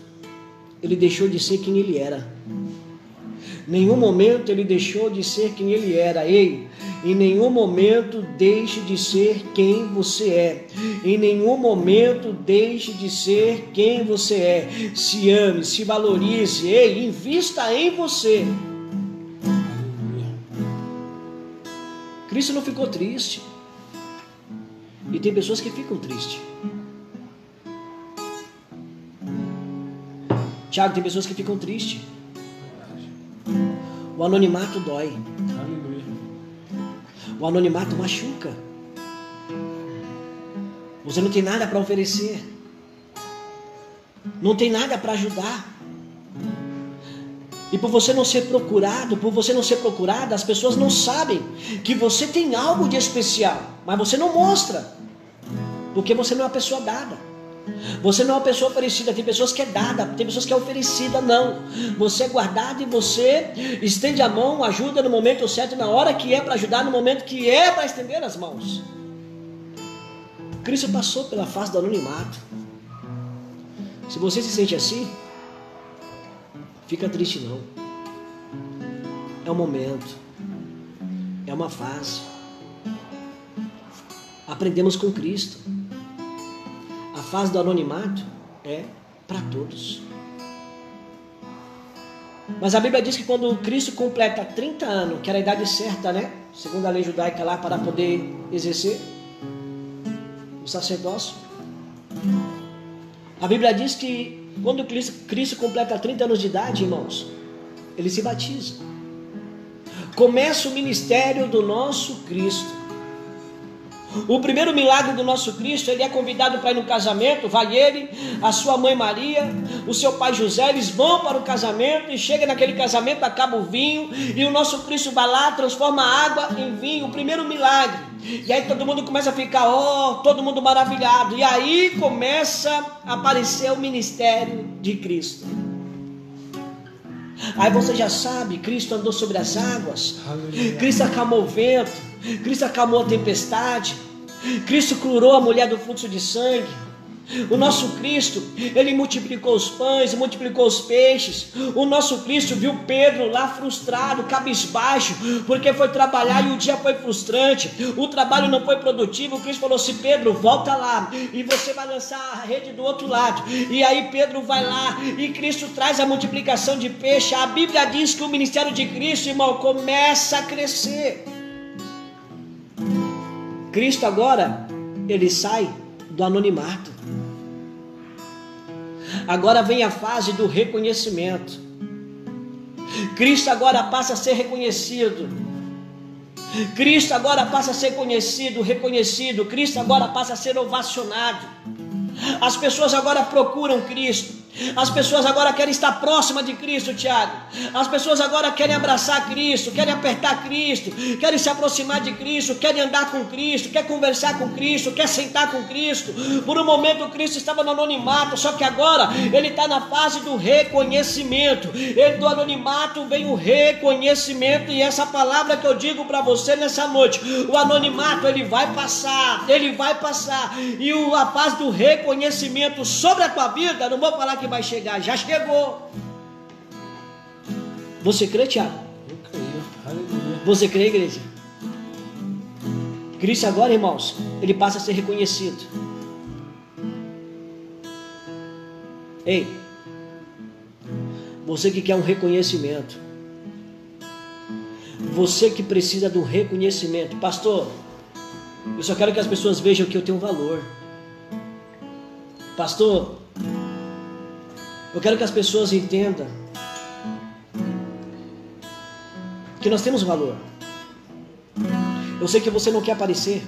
ele deixou de ser quem ele era. Nenhum momento ele deixou de ser quem ele era. Ei, em nenhum momento deixe de ser quem você é. Em nenhum momento deixe de ser quem você é. Se ame, se valorize, ei, invista em você. Cristo não ficou triste. E tem pessoas que ficam tristes. Tiago, tem pessoas que ficam tristes. O anonimato dói. O anonimato machuca. Você não tem nada para oferecer. Não tem nada para ajudar. E por você não ser procurado, por você não ser procurada, as pessoas não sabem que você tem algo de especial, mas você não mostra. Porque você não é uma pessoa dada. Você não é uma pessoa oferecida, tem pessoas que é dada, tem pessoas que é oferecida, não. Você é guardado e você estende a mão, ajuda no momento certo, na hora que é para ajudar, no momento que é para estender as mãos. Cristo passou pela face do anonimato. Se você se sente assim, fica triste não. É um momento, é uma fase. Aprendemos com Cristo fase do anonimato é para todos. Mas a Bíblia diz que quando Cristo completa 30 anos, que era a idade certa, né? Segundo a lei judaica lá, para poder exercer o sacerdócio. A Bíblia diz que quando Cristo, completa 30 anos de idade, irmãos, ele se batiza. Começa o ministério do nosso Cristo. O primeiro milagre do nosso Cristo, ele é convidado para ir no casamento, vai ele, a sua mãe Maria, o seu pai José, eles vão para o casamento e chega naquele casamento, acaba o vinho, e o nosso Cristo vai lá, transforma a água em vinho, o primeiro milagre. E aí todo mundo começa a ficar, ó, oh, todo mundo maravilhado. E aí começa a aparecer o ministério de Cristo. Aí você já sabe, Cristo andou sobre as águas, Cristo acalmou o vento, Cristo acalmou a tempestade, Cristo curou a mulher do fluxo de sangue. O nosso Cristo, ele multiplicou os pães, multiplicou os peixes. O nosso Cristo viu Pedro lá frustrado, cabisbaixo, porque foi trabalhar e o dia foi frustrante. O trabalho não foi produtivo. O Cristo falou assim: Pedro, volta lá e você vai lançar a rede do outro lado. E aí Pedro vai lá e Cristo traz a multiplicação de peixe. A Bíblia diz que o ministério de Cristo, irmão, começa a crescer. Cristo agora, ele sai do anonimato. Agora vem a fase do reconhecimento. Cristo agora passa a ser reconhecido. Cristo agora passa a ser conhecido, reconhecido. Cristo agora passa a ser ovacionado. As pessoas agora procuram Cristo. As pessoas agora querem estar próximas de Cristo, Tiago. As pessoas agora querem abraçar Cristo, querem apertar Cristo, querem se aproximar de Cristo, querem andar com Cristo, querem conversar com Cristo, querem sentar com Cristo. Por um momento Cristo estava no anonimato, só que agora ele está na fase do reconhecimento. Ele do anonimato vem o reconhecimento e essa palavra que eu digo para você nessa noite, o anonimato ele vai passar, ele vai passar e a fase do reconhecimento sobre a tua vida, não vou falar que vai chegar, já chegou. Você crê, Tiago? Eu creio. Aleluia. Você crê, igreja? Cristo agora, irmãos, ele passa a ser reconhecido. Ei, você que quer um reconhecimento, você que precisa um reconhecimento, pastor, eu só quero que as pessoas vejam que eu tenho valor. Pastor, eu quero que as pessoas entendam que nós temos valor. Eu sei que você não quer aparecer.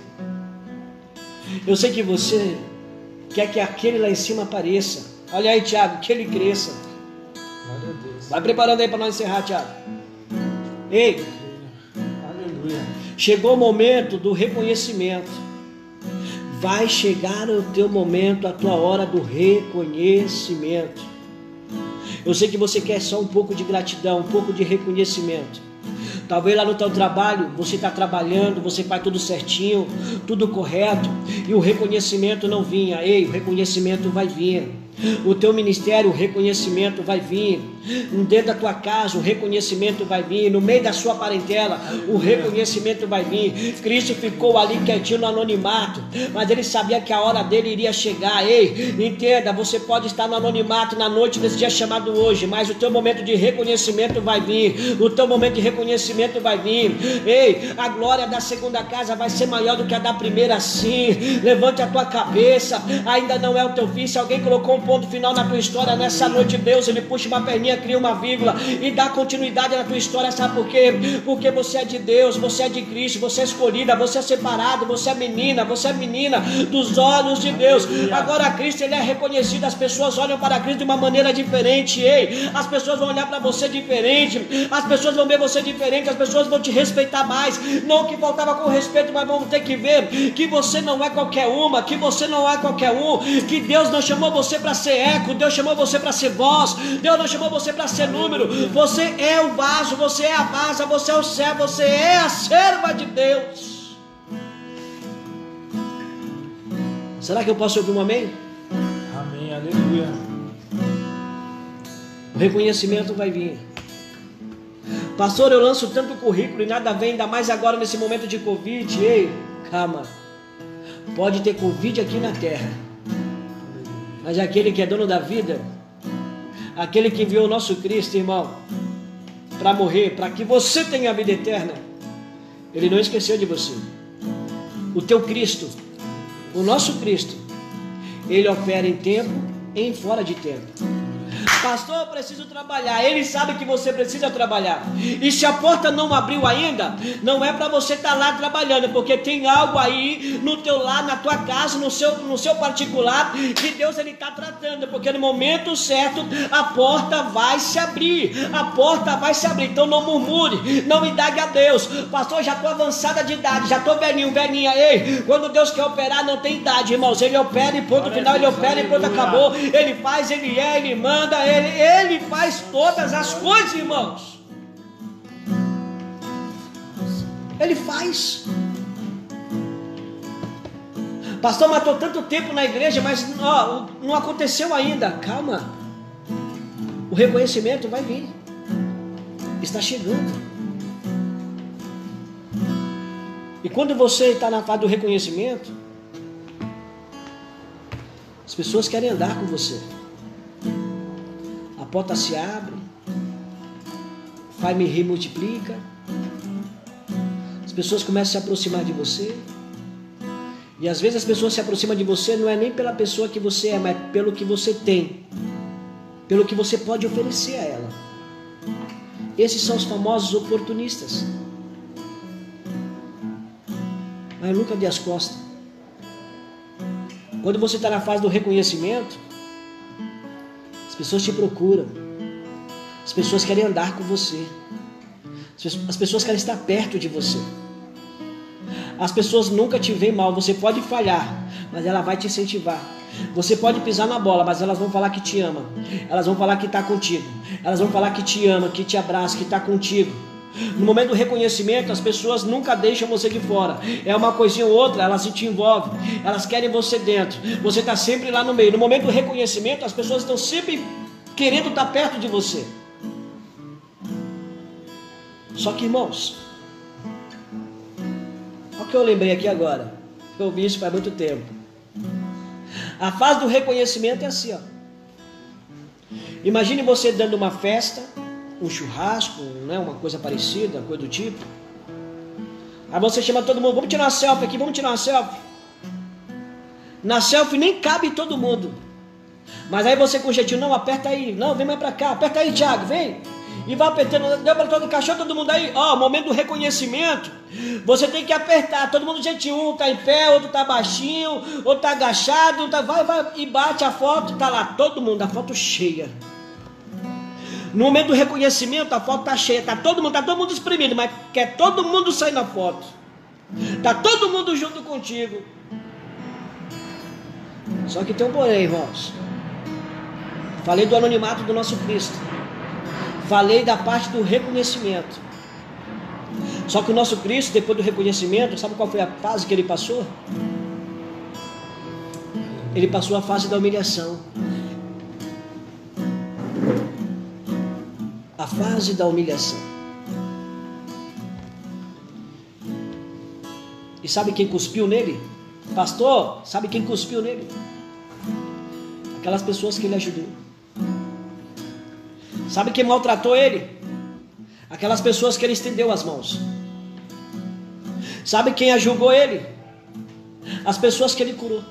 Eu sei que você quer que aquele lá em cima apareça. Olha aí, Tiago, que ele cresça. Vai preparando aí para nós encerrar, Tiago. Ei, Aleluia. chegou o momento do reconhecimento. Vai chegar o teu momento, a tua hora do reconhecimento. Eu sei que você quer só um pouco de gratidão, um pouco de reconhecimento. Talvez lá no teu trabalho você está trabalhando, você faz tudo certinho, tudo correto, e o reconhecimento não vinha. Ei, o reconhecimento vai vir. O teu ministério, o reconhecimento vai vir. Dentro da tua casa, o reconhecimento vai vir. No meio da sua parentela, o reconhecimento vai vir. Cristo ficou ali quietinho no anonimato, mas ele sabia que a hora dele iria chegar. Ei, entenda, você pode estar no anonimato na noite desse dia chamado hoje, mas o teu momento de reconhecimento vai vir. O teu momento de reconhecimento vai vir. Ei, a glória da segunda casa vai ser maior do que a da primeira, sim. Levante a tua cabeça. Ainda não é o teu fim. Se alguém colocou um ponto final na tua história nessa noite, Deus, ele puxa uma perninha, cria uma vírgula e dá continuidade na tua história. Sabe por quê? Porque você é de Deus, você é de Cristo, você é escolhida, você é separado, você é menina, você é menina dos olhos de Deus. Agora Cristo ele é reconhecido, as pessoas olham para Cristo de uma maneira diferente. Ei, as pessoas vão olhar para você diferente, as pessoas vão ver você diferente, as pessoas vão te respeitar mais. Não que faltava com respeito, mas vão ter que ver que você não é qualquer uma, que você não é qualquer um, que Deus não chamou você para ser eco, Deus chamou você para ser voz, Deus não chamou você para ser número. Você é o vaso, você é a vaza, você é o céu, você é a serva de Deus. Será que eu posso ouvir um amém? Amém. Aleluia. O reconhecimento vai vir. Pastor, eu lanço tanto currículo e nada vem, ainda mais agora nesse momento de Covid. Ei, calma. Pode ter Covid aqui na terra. Mas aquele que é dono da vida, aquele que enviou o nosso Cristo, irmão, para morrer, para que você tenha a vida eterna, ele não esqueceu de você. O teu Cristo, o nosso Cristo, ele opera em tempo e em fora de tempo. Pastor, eu preciso trabalhar. Ele sabe que você precisa trabalhar. E se a porta não abriu ainda, não é para você estar tá lá trabalhando, porque tem algo aí no teu lar, na tua casa, no seu, no seu particular, que Deus ele está tratando, porque no momento certo a porta vai se abrir. A porta vai se abrir. Então não murmure, não indague a Deus. Pastor, já estou avançada de idade, já estou velhinho, velhinha. Ei, quando Deus quer operar, não tem idade, irmãos. Ele opera e ponto final, ele opera e ponto acabou. Ele faz, ele é, ele manda, Ele, Ele faz todas as coisas, irmãos. Ele faz. Pastor matou tanto tempo na igreja, mas ó, não aconteceu ainda. Calma. O reconhecimento vai vir. Está chegando. E quando você está na fase do reconhecimento, as pessoas querem andar com você. Porta se abre, o Pai me remultiplica, as pessoas começam a se aproximar de você. E às vezes as pessoas se aproximam de você não é nem pela pessoa que você é, mas pelo que você tem, pelo que você pode oferecer a ela. Esses são os famosos oportunistas. Mas nunca dê as costas. Quando você está na fase do reconhecimento, as pessoas te procuram, as pessoas querem andar com você, as pessoas querem estar perto de você. As pessoas nunca te veem mal. Você pode falhar, mas ela vai te incentivar. Você pode pisar na bola, mas elas vão falar que te ama. Elas vão falar que está contigo. Elas vão falar que te ama, que te abraça, que está contigo. No momento do reconhecimento, as pessoas nunca deixam você de fora. É uma coisinha ou outra, elas se te envolvem. Elas querem você dentro. Você está sempre lá no meio. No momento do reconhecimento, as pessoas estão sempre querendo estar perto de você. Só que, irmãos, olha o que eu lembrei aqui agora. Eu ouvi isso faz muito tempo. A fase do reconhecimento é assim, ó. Imagine você dando uma festa, um churrasco, né, uma coisa parecida, coisa do tipo. Aí você chama todo mundo, vamos tirar uma selfie aqui, vamos tirar uma selfie. Na selfie nem cabe todo mundo. Mas aí você com o jeitinho, não, aperta aí, não, vem mais pra cá, aperta aí, Thiago, vem e vai apertando, deu para todo cachorro, todo mundo aí, ó, momento do reconhecimento, você tem que apertar, todo mundo gente um tá em pé, outro tá baixinho, outro tá agachado, tá, vai, vai e bate a foto, tá lá todo mundo, a foto cheia. No momento do reconhecimento, a foto tá cheia, tá todo mundo, tá todo mundo exprimido, mas quer todo mundo sair na foto. Tá todo mundo junto contigo. Só que tem um porém, irmãos. Falei do anonimato do nosso Cristo. Falei da parte do reconhecimento. Só que o nosso Cristo, depois do reconhecimento, sabe qual foi a fase que ele passou? Ele passou a fase da humilhação. A fase da humilhação. E sabe quem cuspiu nele? Pastor, sabe quem cuspiu nele? Aquelas pessoas que ele ajudou. Sabe quem maltratou ele? Aquelas pessoas que ele estendeu as mãos. Sabe quem ajudou ele? As pessoas que ele curou.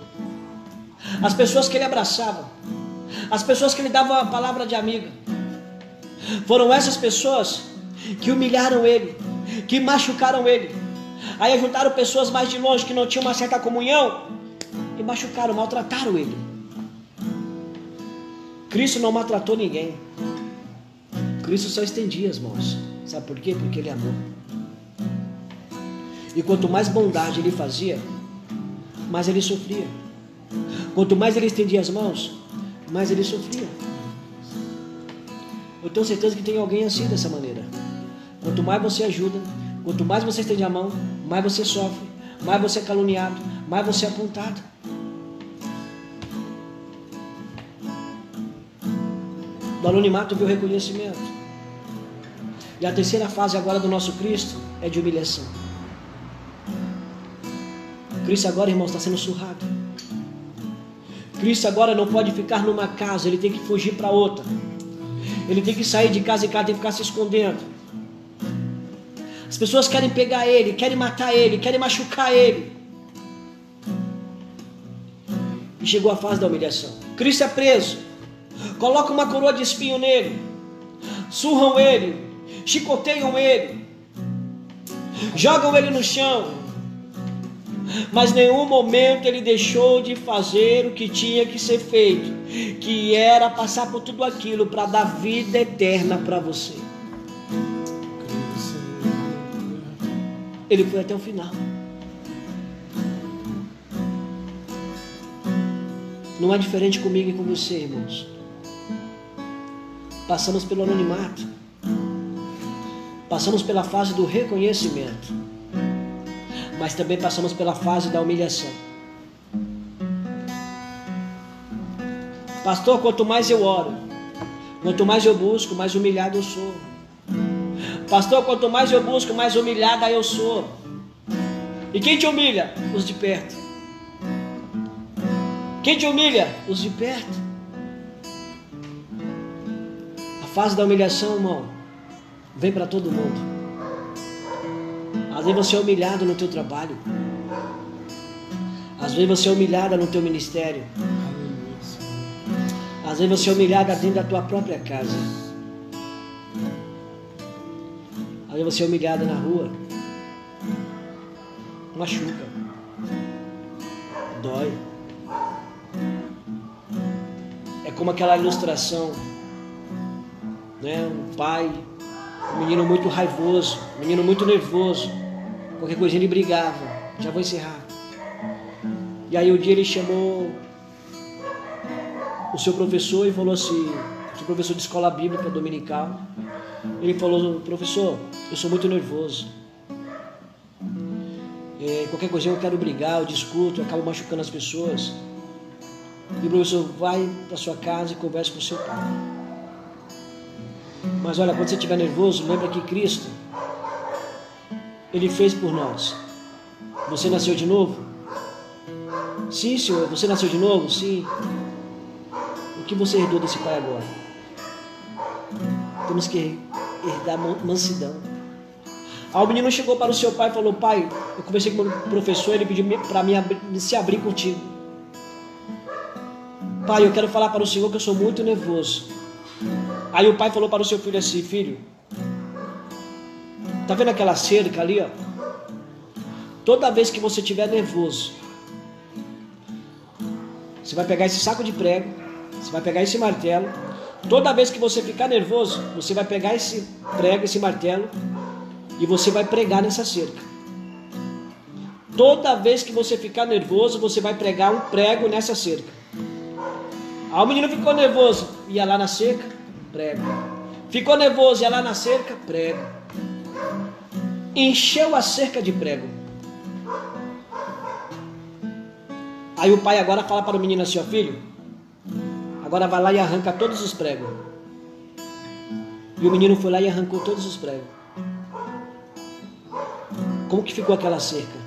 As pessoas que ele abraçava. As pessoas que ele dava uma palavra de amiga. Foram essas pessoas que humilharam ele, que machucaram ele. Aí juntaram pessoas mais de longe que não tinham uma certa comunhão e machucaram, maltrataram ele. Cristo não maltratou ninguém. Cristo só estendia as mãos. Sabe por quê? Porque ele amou. E quanto mais bondade ele fazia, mais ele sofria. Quanto mais ele estendia as mãos, mais ele sofria. Eu tenho certeza que tem alguém assim dessa maneira. Quanto mais você ajuda, quanto mais você estende a mão, mais você sofre, mais você é caluniado, mais você é apontado. Do anonimato veio o reconhecimento. E a terceira fase agora do nosso Cristo é de humilhação. Cristo agora, irmãos, está sendo surrado. Cristo agora não pode ficar numa casa, ele tem que fugir para outra. Ele tem que sair de casa em casa, tem que ficar se escondendo. As pessoas querem pegar ele, querem matar ele, querem machucar ele. E chegou a fase da humilhação. Cristo é preso. Coloca uma coroa de espinho nele. Surram ele, chicoteiam ele, jogam ele no chão, mas nenhum momento ele deixou de fazer o que tinha que ser feito, que era passar por tudo aquilo para dar vida eterna para você. Ele foi até o final. Não é diferente comigo e com você, irmãos. passamos pelo anonimato, passamos pela fase do reconhecimento, mas também passamos pela fase da humilhação. Pastor, quanto mais eu oro, quanto mais eu busco, mais humilhado eu sou. Pastor, quanto mais eu busco, mais humilhada eu sou. E quem te humilha? Os de perto. Quem te humilha? Os de perto. A fase da humilhação, irmão, vem para todo mundo. Às vezes você é humilhado no teu trabalho. Às vezes você é humilhada no teu ministério. Às vezes você é humilhada dentro da tua própria casa. Às vezes você é humilhada na rua. Machuca. Dói. É como aquela ilustração, né? Um pai, um menino muito raivoso, um menino muito nervoso. Qualquer coisa ele brigava. Já vou encerrar. E aí um dia ele chamou o seu professor e falou assim, o seu professor de escola bíblica dominical, ele falou, professor, eu sou muito nervoso. É, qualquer coisa eu quero brigar, eu discuto, eu acabo machucando as pessoas. E o professor vai para sua casa e conversa com o seu pai. Mas olha, quando você estiver nervoso, lembra que Cristo, Ele fez por nós. Você nasceu de novo? Sim, Senhor. Você nasceu de novo? Sim. O que você herdou desse pai agora? Temos que herdar mansidão. Aí o menino chegou para o seu pai e falou: Pai, eu conversei com o professor, ele pediu para mim se abrir contigo. Pai, eu quero falar para o Senhor que eu sou muito nervoso. Aí o pai falou para o seu filho assim: Filho, tá vendo aquela cerca ali, ó? Toda vez que você estiver nervoso, você vai pegar esse saco de prego você vai pegar esse martelo. Toda vez que você ficar nervoso, você vai pegar esse prego, esse martelo, e você vai pregar nessa cerca. Toda vez que você ficar nervoso, você vai pregar um prego nessa cerca. Aí o menino ficou nervoso, ia lá na cerca, prego. Ficou nervoso, ia lá na cerca, prego. Encheu a cerca de prego. Aí o pai agora fala para o menino assim, ó filho, Agora vai lá e arranca todos os pregos. E o menino foi lá e arrancou todos os pregos. Como que ficou aquela cerca?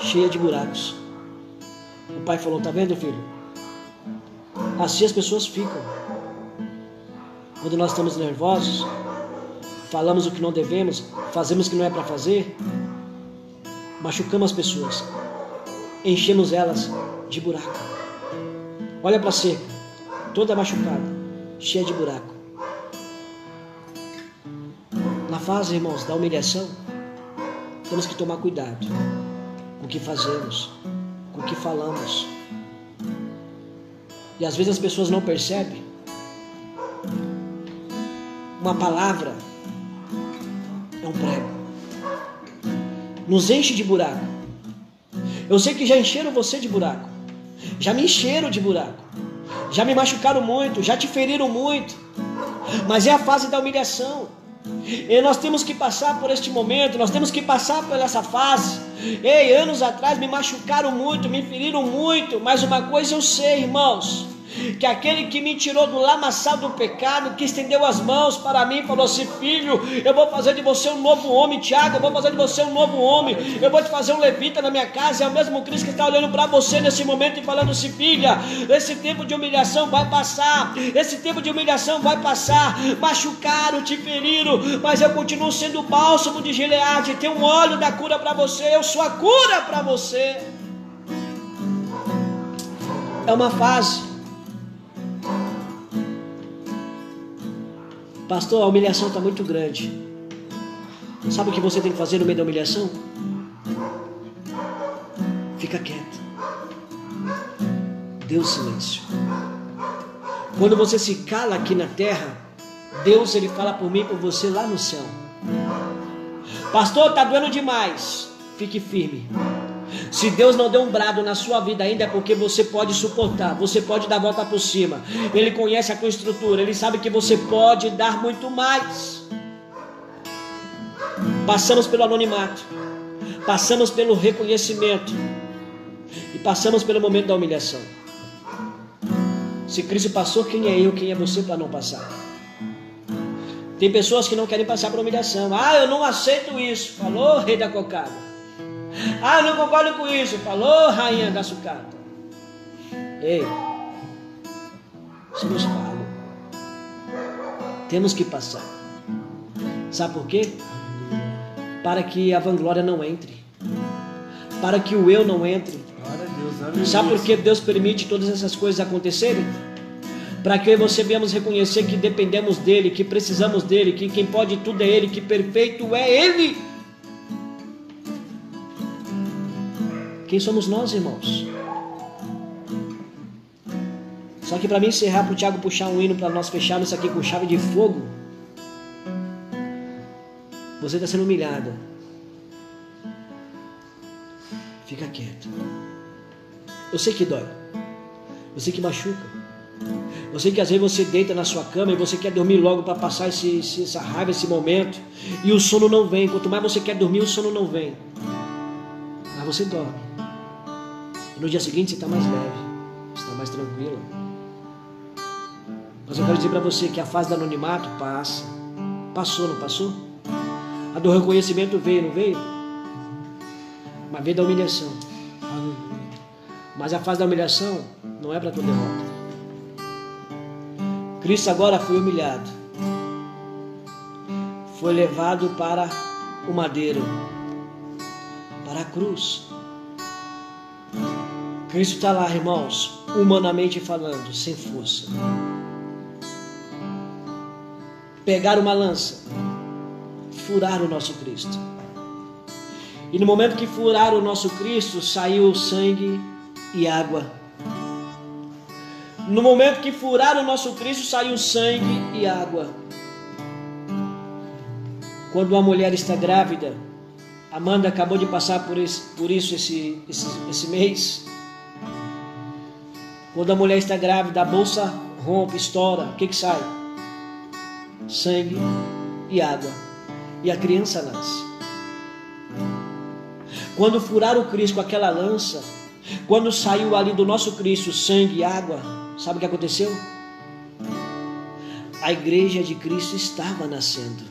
Cheia de buracos. O pai falou: Tá vendo, filho? Assim as pessoas ficam. Quando nós estamos nervosos, falamos o que não devemos, fazemos o que não é para fazer, machucamos as pessoas, enchemos elas de buraco. Olha para a cerca, toda machucada, cheia de buraco. Na fase, irmãos, da humilhação, temos que tomar cuidado com o que fazemos, com o que falamos. E às vezes as pessoas não percebem. Uma palavra é um prego. Nos enche de buraco. Eu sei que já encheram você de buraco já me encheram de buraco, já me machucaram muito, já te feriram muito, mas é a fase da humilhação. E nós temos que passar por este momento, nós temos que passar por essa fase. Ei, anos atrás me machucaram muito, me feriram muito, mas uma coisa eu sei, irmãos que aquele que me tirou do lamaçal do pecado, que estendeu as mãos para mim, falou assim: Filho, eu vou fazer de você um novo homem, Tiago, eu vou fazer de você um novo homem, eu vou te fazer um levita na minha casa. É o mesmo Cristo que está olhando para você nesse momento e falando assim: Filha, esse tempo de humilhação vai passar, esse tempo de humilhação vai passar. Machucaram, te feriram, mas eu continuo sendo bálsamo de Gileade, tem um óleo da cura para você, eu sou a cura para você. É uma fase. Pastor, a humilhação está muito grande. Sabe o que você tem que fazer no meio da humilhação? Fica quieto. Deus silêncio. Quando você se cala aqui na terra, Deus ele fala por mim e por você lá no céu. Pastor, está doendo demais. Fique firme. Se Deus não deu um brado na sua vida ainda é porque você pode suportar, você pode dar a volta por cima. Ele conhece a tua estrutura, ele sabe que você pode dar muito mais. Passamos pelo anonimato, passamos pelo reconhecimento e passamos pelo momento da humilhação. Se Cristo passou, quem é eu, quem é você para não passar? Tem pessoas que não querem passar por humilhação. Ah, eu não aceito isso. Falou, rei da cocada. Ah, não concordo com isso. Falou, rainha da sucata. Ei, isso nos fala. Temos que passar. Sabe por quê? Para que a vanglória não entre. Para que o eu não entre. Sabe por que Deus permite todas essas coisas acontecerem? Para que eu e você venhamos reconhecer que dependemos dEle, que precisamos dEle, que quem pode tudo é Ele, que perfeito é Ele. Quem somos nós, irmãos? Só que para mim encerrar, para o Tiago puxar um hino para nós fecharmos isso aqui com chave de fogo, você está sendo humilhada. Fica quieto. Eu sei que dói. Eu sei que machuca. Eu sei que às vezes você deita na sua cama e você quer dormir logo para passar esse, essa raiva, esse momento. E o sono não vem. Quanto mais você quer dormir, o sono não vem. Mas você dorme. No dia seguinte você está mais leve. Está mais tranquilo. Mas eu quero dizer para você que a fase do anonimato passa. Passou, não passou? A do reconhecimento veio, não veio? Mas veio da humilhação. Mas a fase da humilhação não é para tua derrota. Cristo agora foi humilhado. Foi levado para o madeiro, para a cruz. Cristo está lá, irmãos, humanamente falando, sem força. Pegar uma lança, furar o nosso Cristo. E no momento que furaram o nosso Cristo, saiu sangue e água. No momento que furaram o nosso Cristo, saiu sangue e água. Quando uma mulher está grávida, Amanda acabou de passar por, por isso esse, esse, esse mês. Quando a mulher está grávida, a bolsa rompe, estoura. O que, que sai? Sangue e água. E a criança nasce. Quando furaram o Cristo com aquela lança, quando saiu ali do nosso Cristo sangue e água, sabe o que aconteceu? A igreja de Cristo estava nascendo.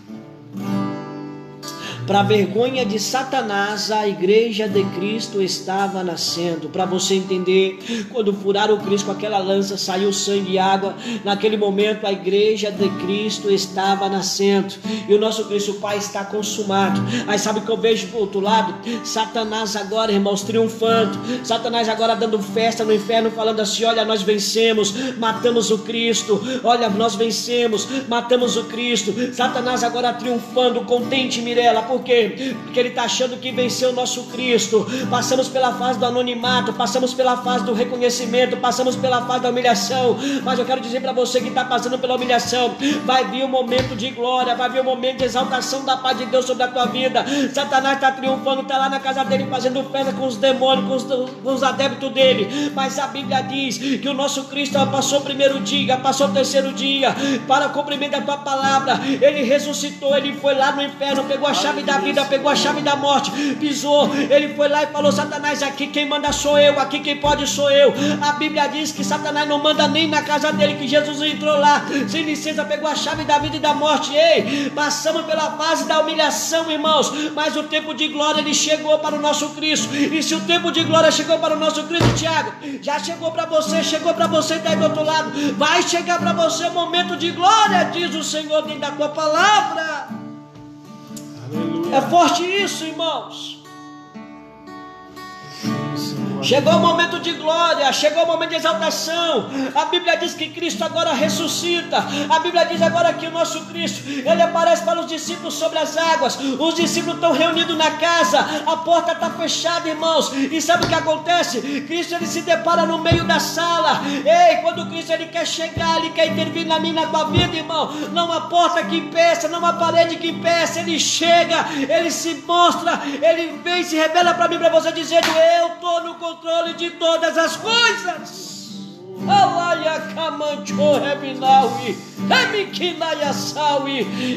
Para vergonha de Satanás, a igreja de Cristo estava nascendo. Para você entender, quando furaram o Cristo com aquela lança, saiu sangue e água. Naquele momento, a igreja de Cristo estava nascendo. E o nosso Cristo Pai está consumado. Aí sabe o que eu vejo do outro lado? Satanás agora, irmãos, triunfando. Satanás agora dando festa no inferno, falando assim: Olha, nós vencemos, matamos o Cristo. Olha, nós vencemos, matamos o Cristo. Satanás agora triunfando, contente, Mirela por quê? Porque ele está achando que venceu o nosso Cristo. Passamos pela fase do anonimato, passamos pela fase do reconhecimento, passamos pela fase da humilhação. Mas eu quero dizer para você que está passando pela humilhação: vai vir um momento de glória, vai vir um momento de exaltação da paz de Deus sobre a tua vida. Satanás está triunfando, está lá na casa dele fazendo festa com os demônios, com os, com os adeptos dele. Mas a Bíblia diz que o nosso Cristo passou o primeiro dia, passou o terceiro dia, para o cumprimento da tua palavra. Ele ressuscitou, ele foi lá no inferno, pegou a chave chave da vida, pegou a chave da morte, pisou. Ele foi lá e falou: Satanás, aqui quem manda sou eu, aqui quem pode sou eu. A Bíblia diz que Satanás não manda nem na casa dele, que Jesus entrou lá, sem licença, pegou a chave da vida e da morte. Ei, passamos pela fase da humilhação, irmãos, mas o tempo de glória ele chegou para o nosso Cristo. E se o tempo de glória chegou para o nosso Cristo, Tiago, já chegou para você, chegou para você está aí do outro lado, vai chegar para você o momento de glória, diz o Senhor dentro da tua palavra. É forte isso, irmãos. Chegou o momento de glória, chegou o momento de exaltação. A Bíblia diz que Cristo agora ressuscita. A Bíblia diz agora que o nosso Cristo, ele aparece para os discípulos sobre as águas. Os discípulos estão reunidos na casa, a porta está fechada, irmãos. E sabe o que acontece? Cristo ele se depara no meio da sala. Ei, quando Cristo ele quer chegar, ele quer intervir na minha na tua vida, irmão. Não há porta que impeça, não há parede que impeça. Ele chega, ele se mostra, ele vem se revela para mim, para você dizendo: Eu estou no controle de todas as coisas.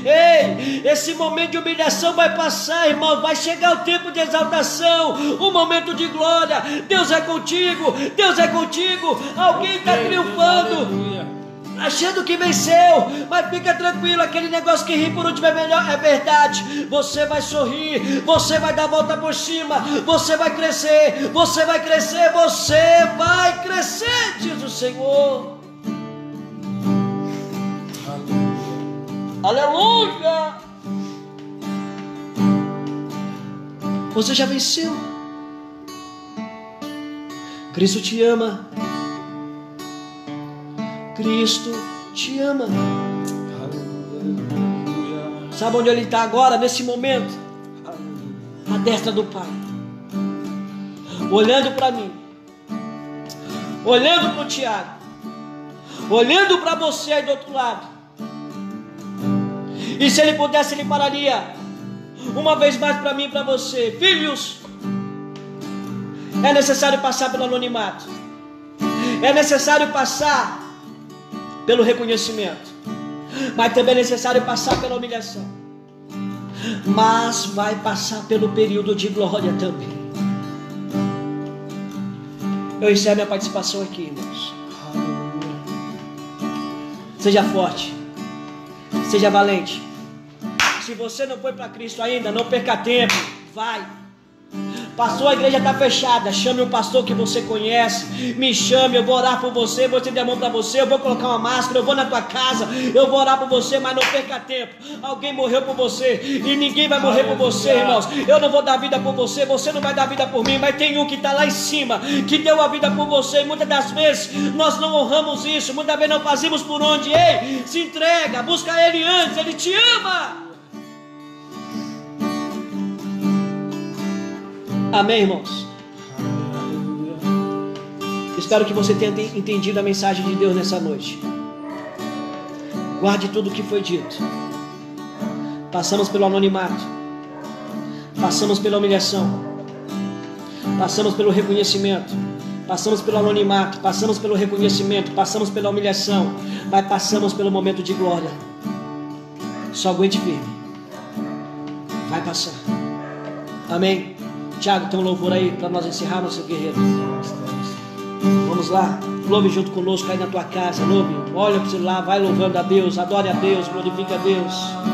Ei, esse momento de humilhação vai passar, irmão. Vai chegar o tempo de exaltação, o momento de glória. Deus é contigo, Deus é contigo. Alguém está triunfando achando que venceu, mas fica tranquilo, aquele negócio que ri por último é melhor, é verdade. Você vai sorrir, você vai dar a volta por cima, você vai crescer, você vai crescer, você vai crescer, diz o Senhor. Aleluia! Você já venceu. Cristo te ama. Cristo te ama. Sabe onde ele está agora, nesse momento? À destra do Pai. Olhando para mim. Olhando para o Tiago. Olhando para você aí do outro lado. E se ele pudesse, ele pararia. Uma vez mais para mim e para você. Filhos, é necessário passar pelo anonimato. É necessário passar pelo reconhecimento, mas também é necessário passar pela humilhação. Mas vai passar pelo período de glória também. Eu encerro minha participação aqui, irmãos. Seja forte, seja valente. Se você não foi para Cristo ainda, não perca tempo. Vai. Pastor, a igreja está fechada. Chame um pastor que você conhece. Me chame, eu vou orar por você. Vou estender a mão para você. Eu vou colocar uma máscara. Eu vou na tua casa. Eu vou orar por você, mas não perca tempo. Alguém morreu por você e ninguém vai morrer por você, irmãos. Eu não vou dar vida por você. Você não vai dar vida por mim. Mas tem um que está lá em cima que deu a vida por você. E muitas das vezes nós não honramos isso. Muitas vezes não fazemos por onde. Ei, se entrega. Busca Ele antes. Ele te ama. Amém, irmãos? Espero que você tenha entendido a mensagem de Deus nessa noite. Guarde tudo o que foi dito. Passamos pelo anonimato. Passamos pela humilhação. Passamos pelo reconhecimento. Passamos pelo anonimato. Passamos pelo reconhecimento. Passamos pela humilhação. Mas passamos pelo momento de glória. Só aguente firme. Vai passar. Amém. Tiago, tem um louvor aí para nós encerrarmos, seu guerreiro. Vamos lá, louve junto conosco aí na tua casa, louve. Olha para o celular, vai louvando a Deus, adore a Deus, glorifique a Deus.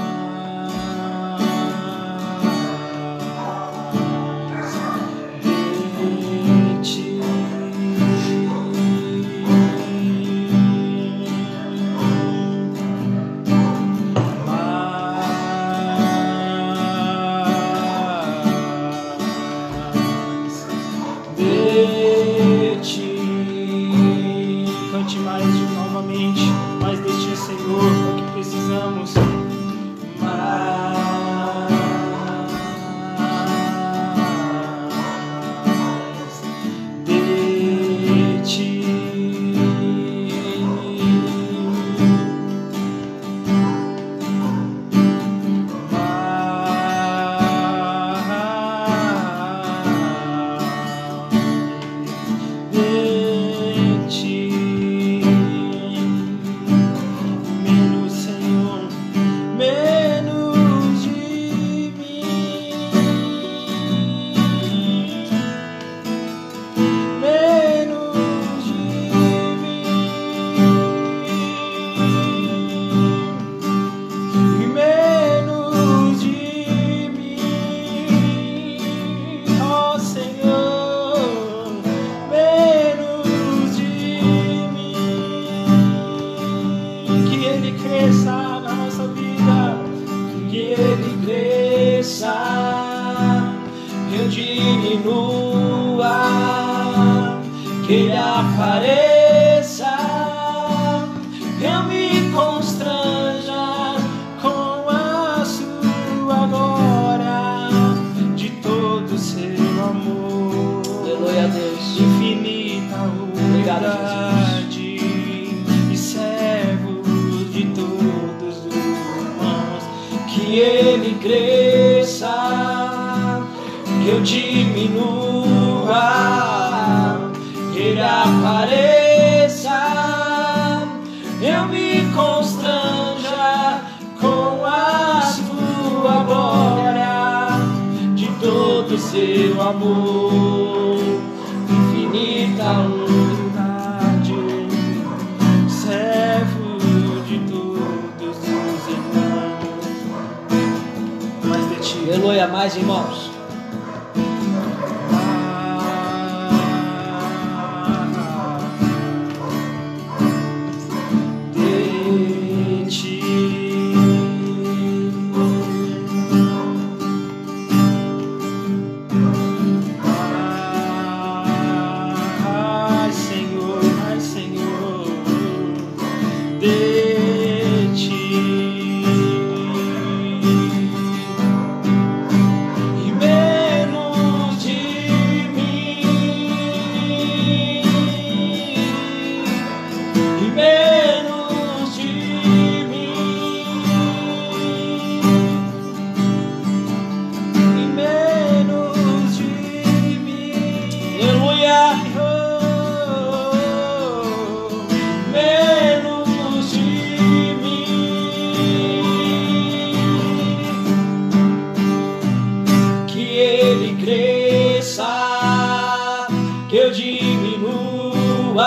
Que eu diminua,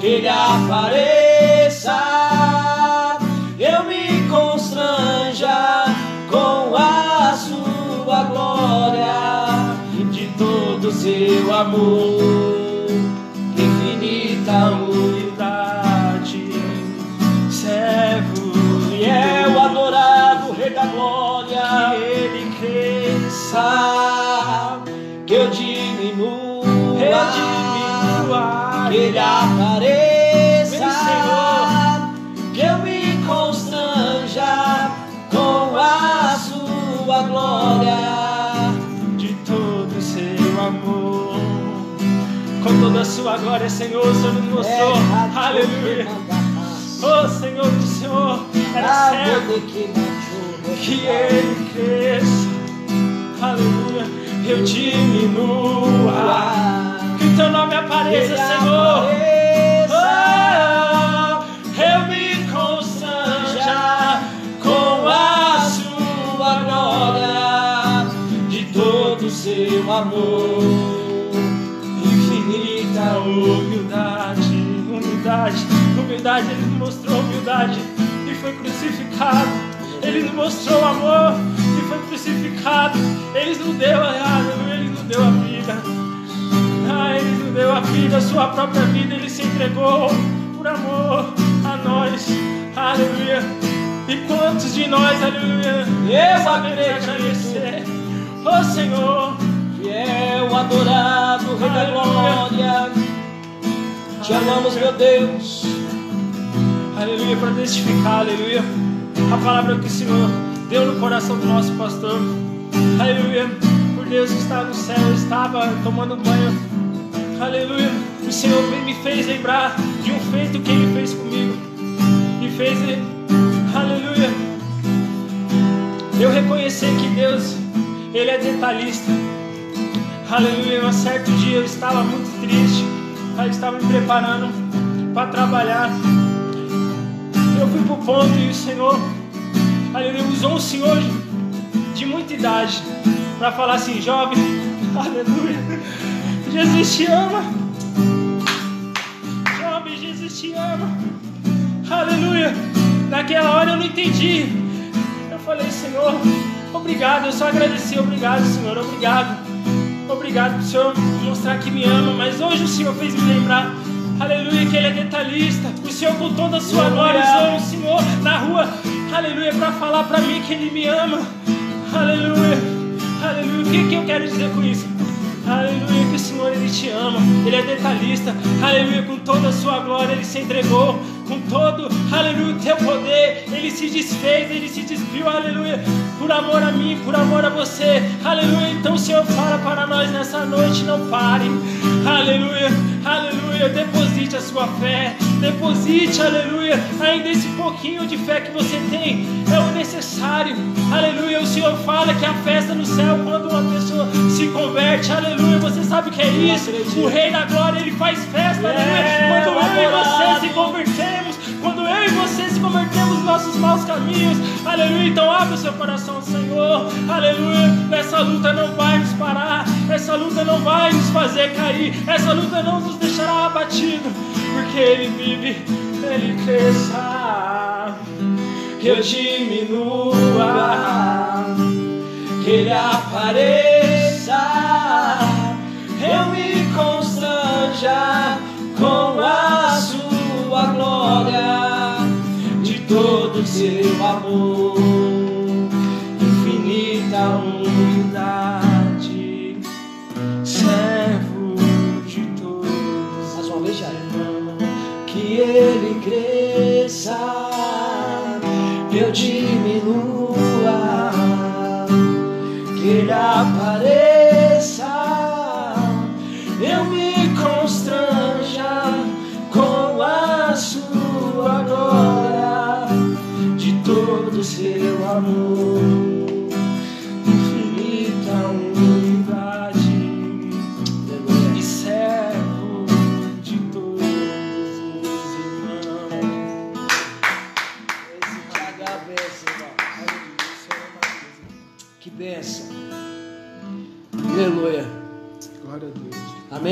que ele apareça, eu me constranja com a sua glória de todo seu amor, infinita humildade, apareça. Vem, Senhor. Que eu me constranja com a sua glória. de todo seu amor, com toda a sua glória, Senhor, o Senhor nos mostrou, É, aleluia. Oh Senhor do Senhor, era certo que ele cresça, aleluia, eu diminua, o teu nome apareça, Senhor. Oh, eu me constranja com a sua glória de todo seu amor, infinita humildade, humildade, humildade. Ele nos mostrou humildade e foi crucificado. Ele nos mostrou amor e foi crucificado. Ele nos deu, aleluia, ele nos deu a vida. Ah, ele nos deu a vida, a sua própria vida, ele se entregou por amor a nós. Aleluia. E quantos de nós, aleluia, Eu acredito. agradecer. Oh Senhor, Fiel, adorado, Rei da. Glória. Te amamos, meu Deus. aleluia, para testificar, aleluia, a palavra que o Senhor deu no coração do nosso pastor. Aleluia, por Deus que está no céu, estava tomando banho. Aleluia, o Senhor me fez lembrar de um feito que Ele fez comigo. E fez, aleluia, eu reconhecer que Deus, Ele é detalhista. Aleluia, um certo dia eu estava muito triste, eu estava me preparando para trabalhar. Eu fui pro ponto e o Senhor, aleluia, usou um senhor de muita idade para falar assim, jovem, *laughs* aleluia, Jesus te ama, jovem, Jesus te ama, aleluia. Naquela hora eu não entendi. Eu falei, Senhor, obrigado, eu só agradeci, obrigado, Senhor, obrigado. Obrigado por Senhor mostrar que me ama, mas hoje o Senhor fez me lembrar, aleluia, que Ele é detalhista. O Senhor, com toda a sua glória, usou o Senhor na rua, aleluia, para falar para mim que Ele me ama, aleluia, aleluia. O que, que eu quero dizer com isso? Aleluia, que o Senhor, Ele te ama, Ele é detalhista, aleluia, com toda a sua glória Ele se entregou, com todo, aleluia, o teu poder, Ele se desfez, Ele se despiu, aleluia, por amor a mim, por amor a você, aleluia. Então, Senhor, fala para nós nessa noite, não pare, aleluia, aleluia, deposite a sua fé, deposite, aleluia, ainda esse pouquinho de fé que você tem, é o necessário, aleluia. O Senhor fala que a festa no céu, quando uma pessoa se converte, aleluia, você sabe o que é isso? O Rei da Glória, ele faz festa, aleluia, quando eu e você se convertemos, eu e você se convertemos nos nossos maus caminhos, aleluia. Então, abre o seu coração, Senhor, aleluia. Essa luta não vai nos parar, essa luta não vai nos fazer cair, essa luta não nos deixará abatido, porque Ele vive, Ele cresça, eu diminua, que Ele apareça, eu me constranja com a Sua glória, todo seu amor, infinita humildade, servo de todos. Mais uma vez, Jair. Que ele cresça, eu diminua, que ele apareça,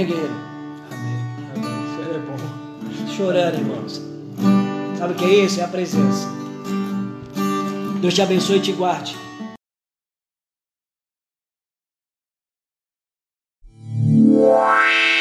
Amém, guerreiro? Amém. Amém. É bom. Chorando, irmãos. Sabe o que é isso? É a presença. Deus te abençoe e te guarde. Wow.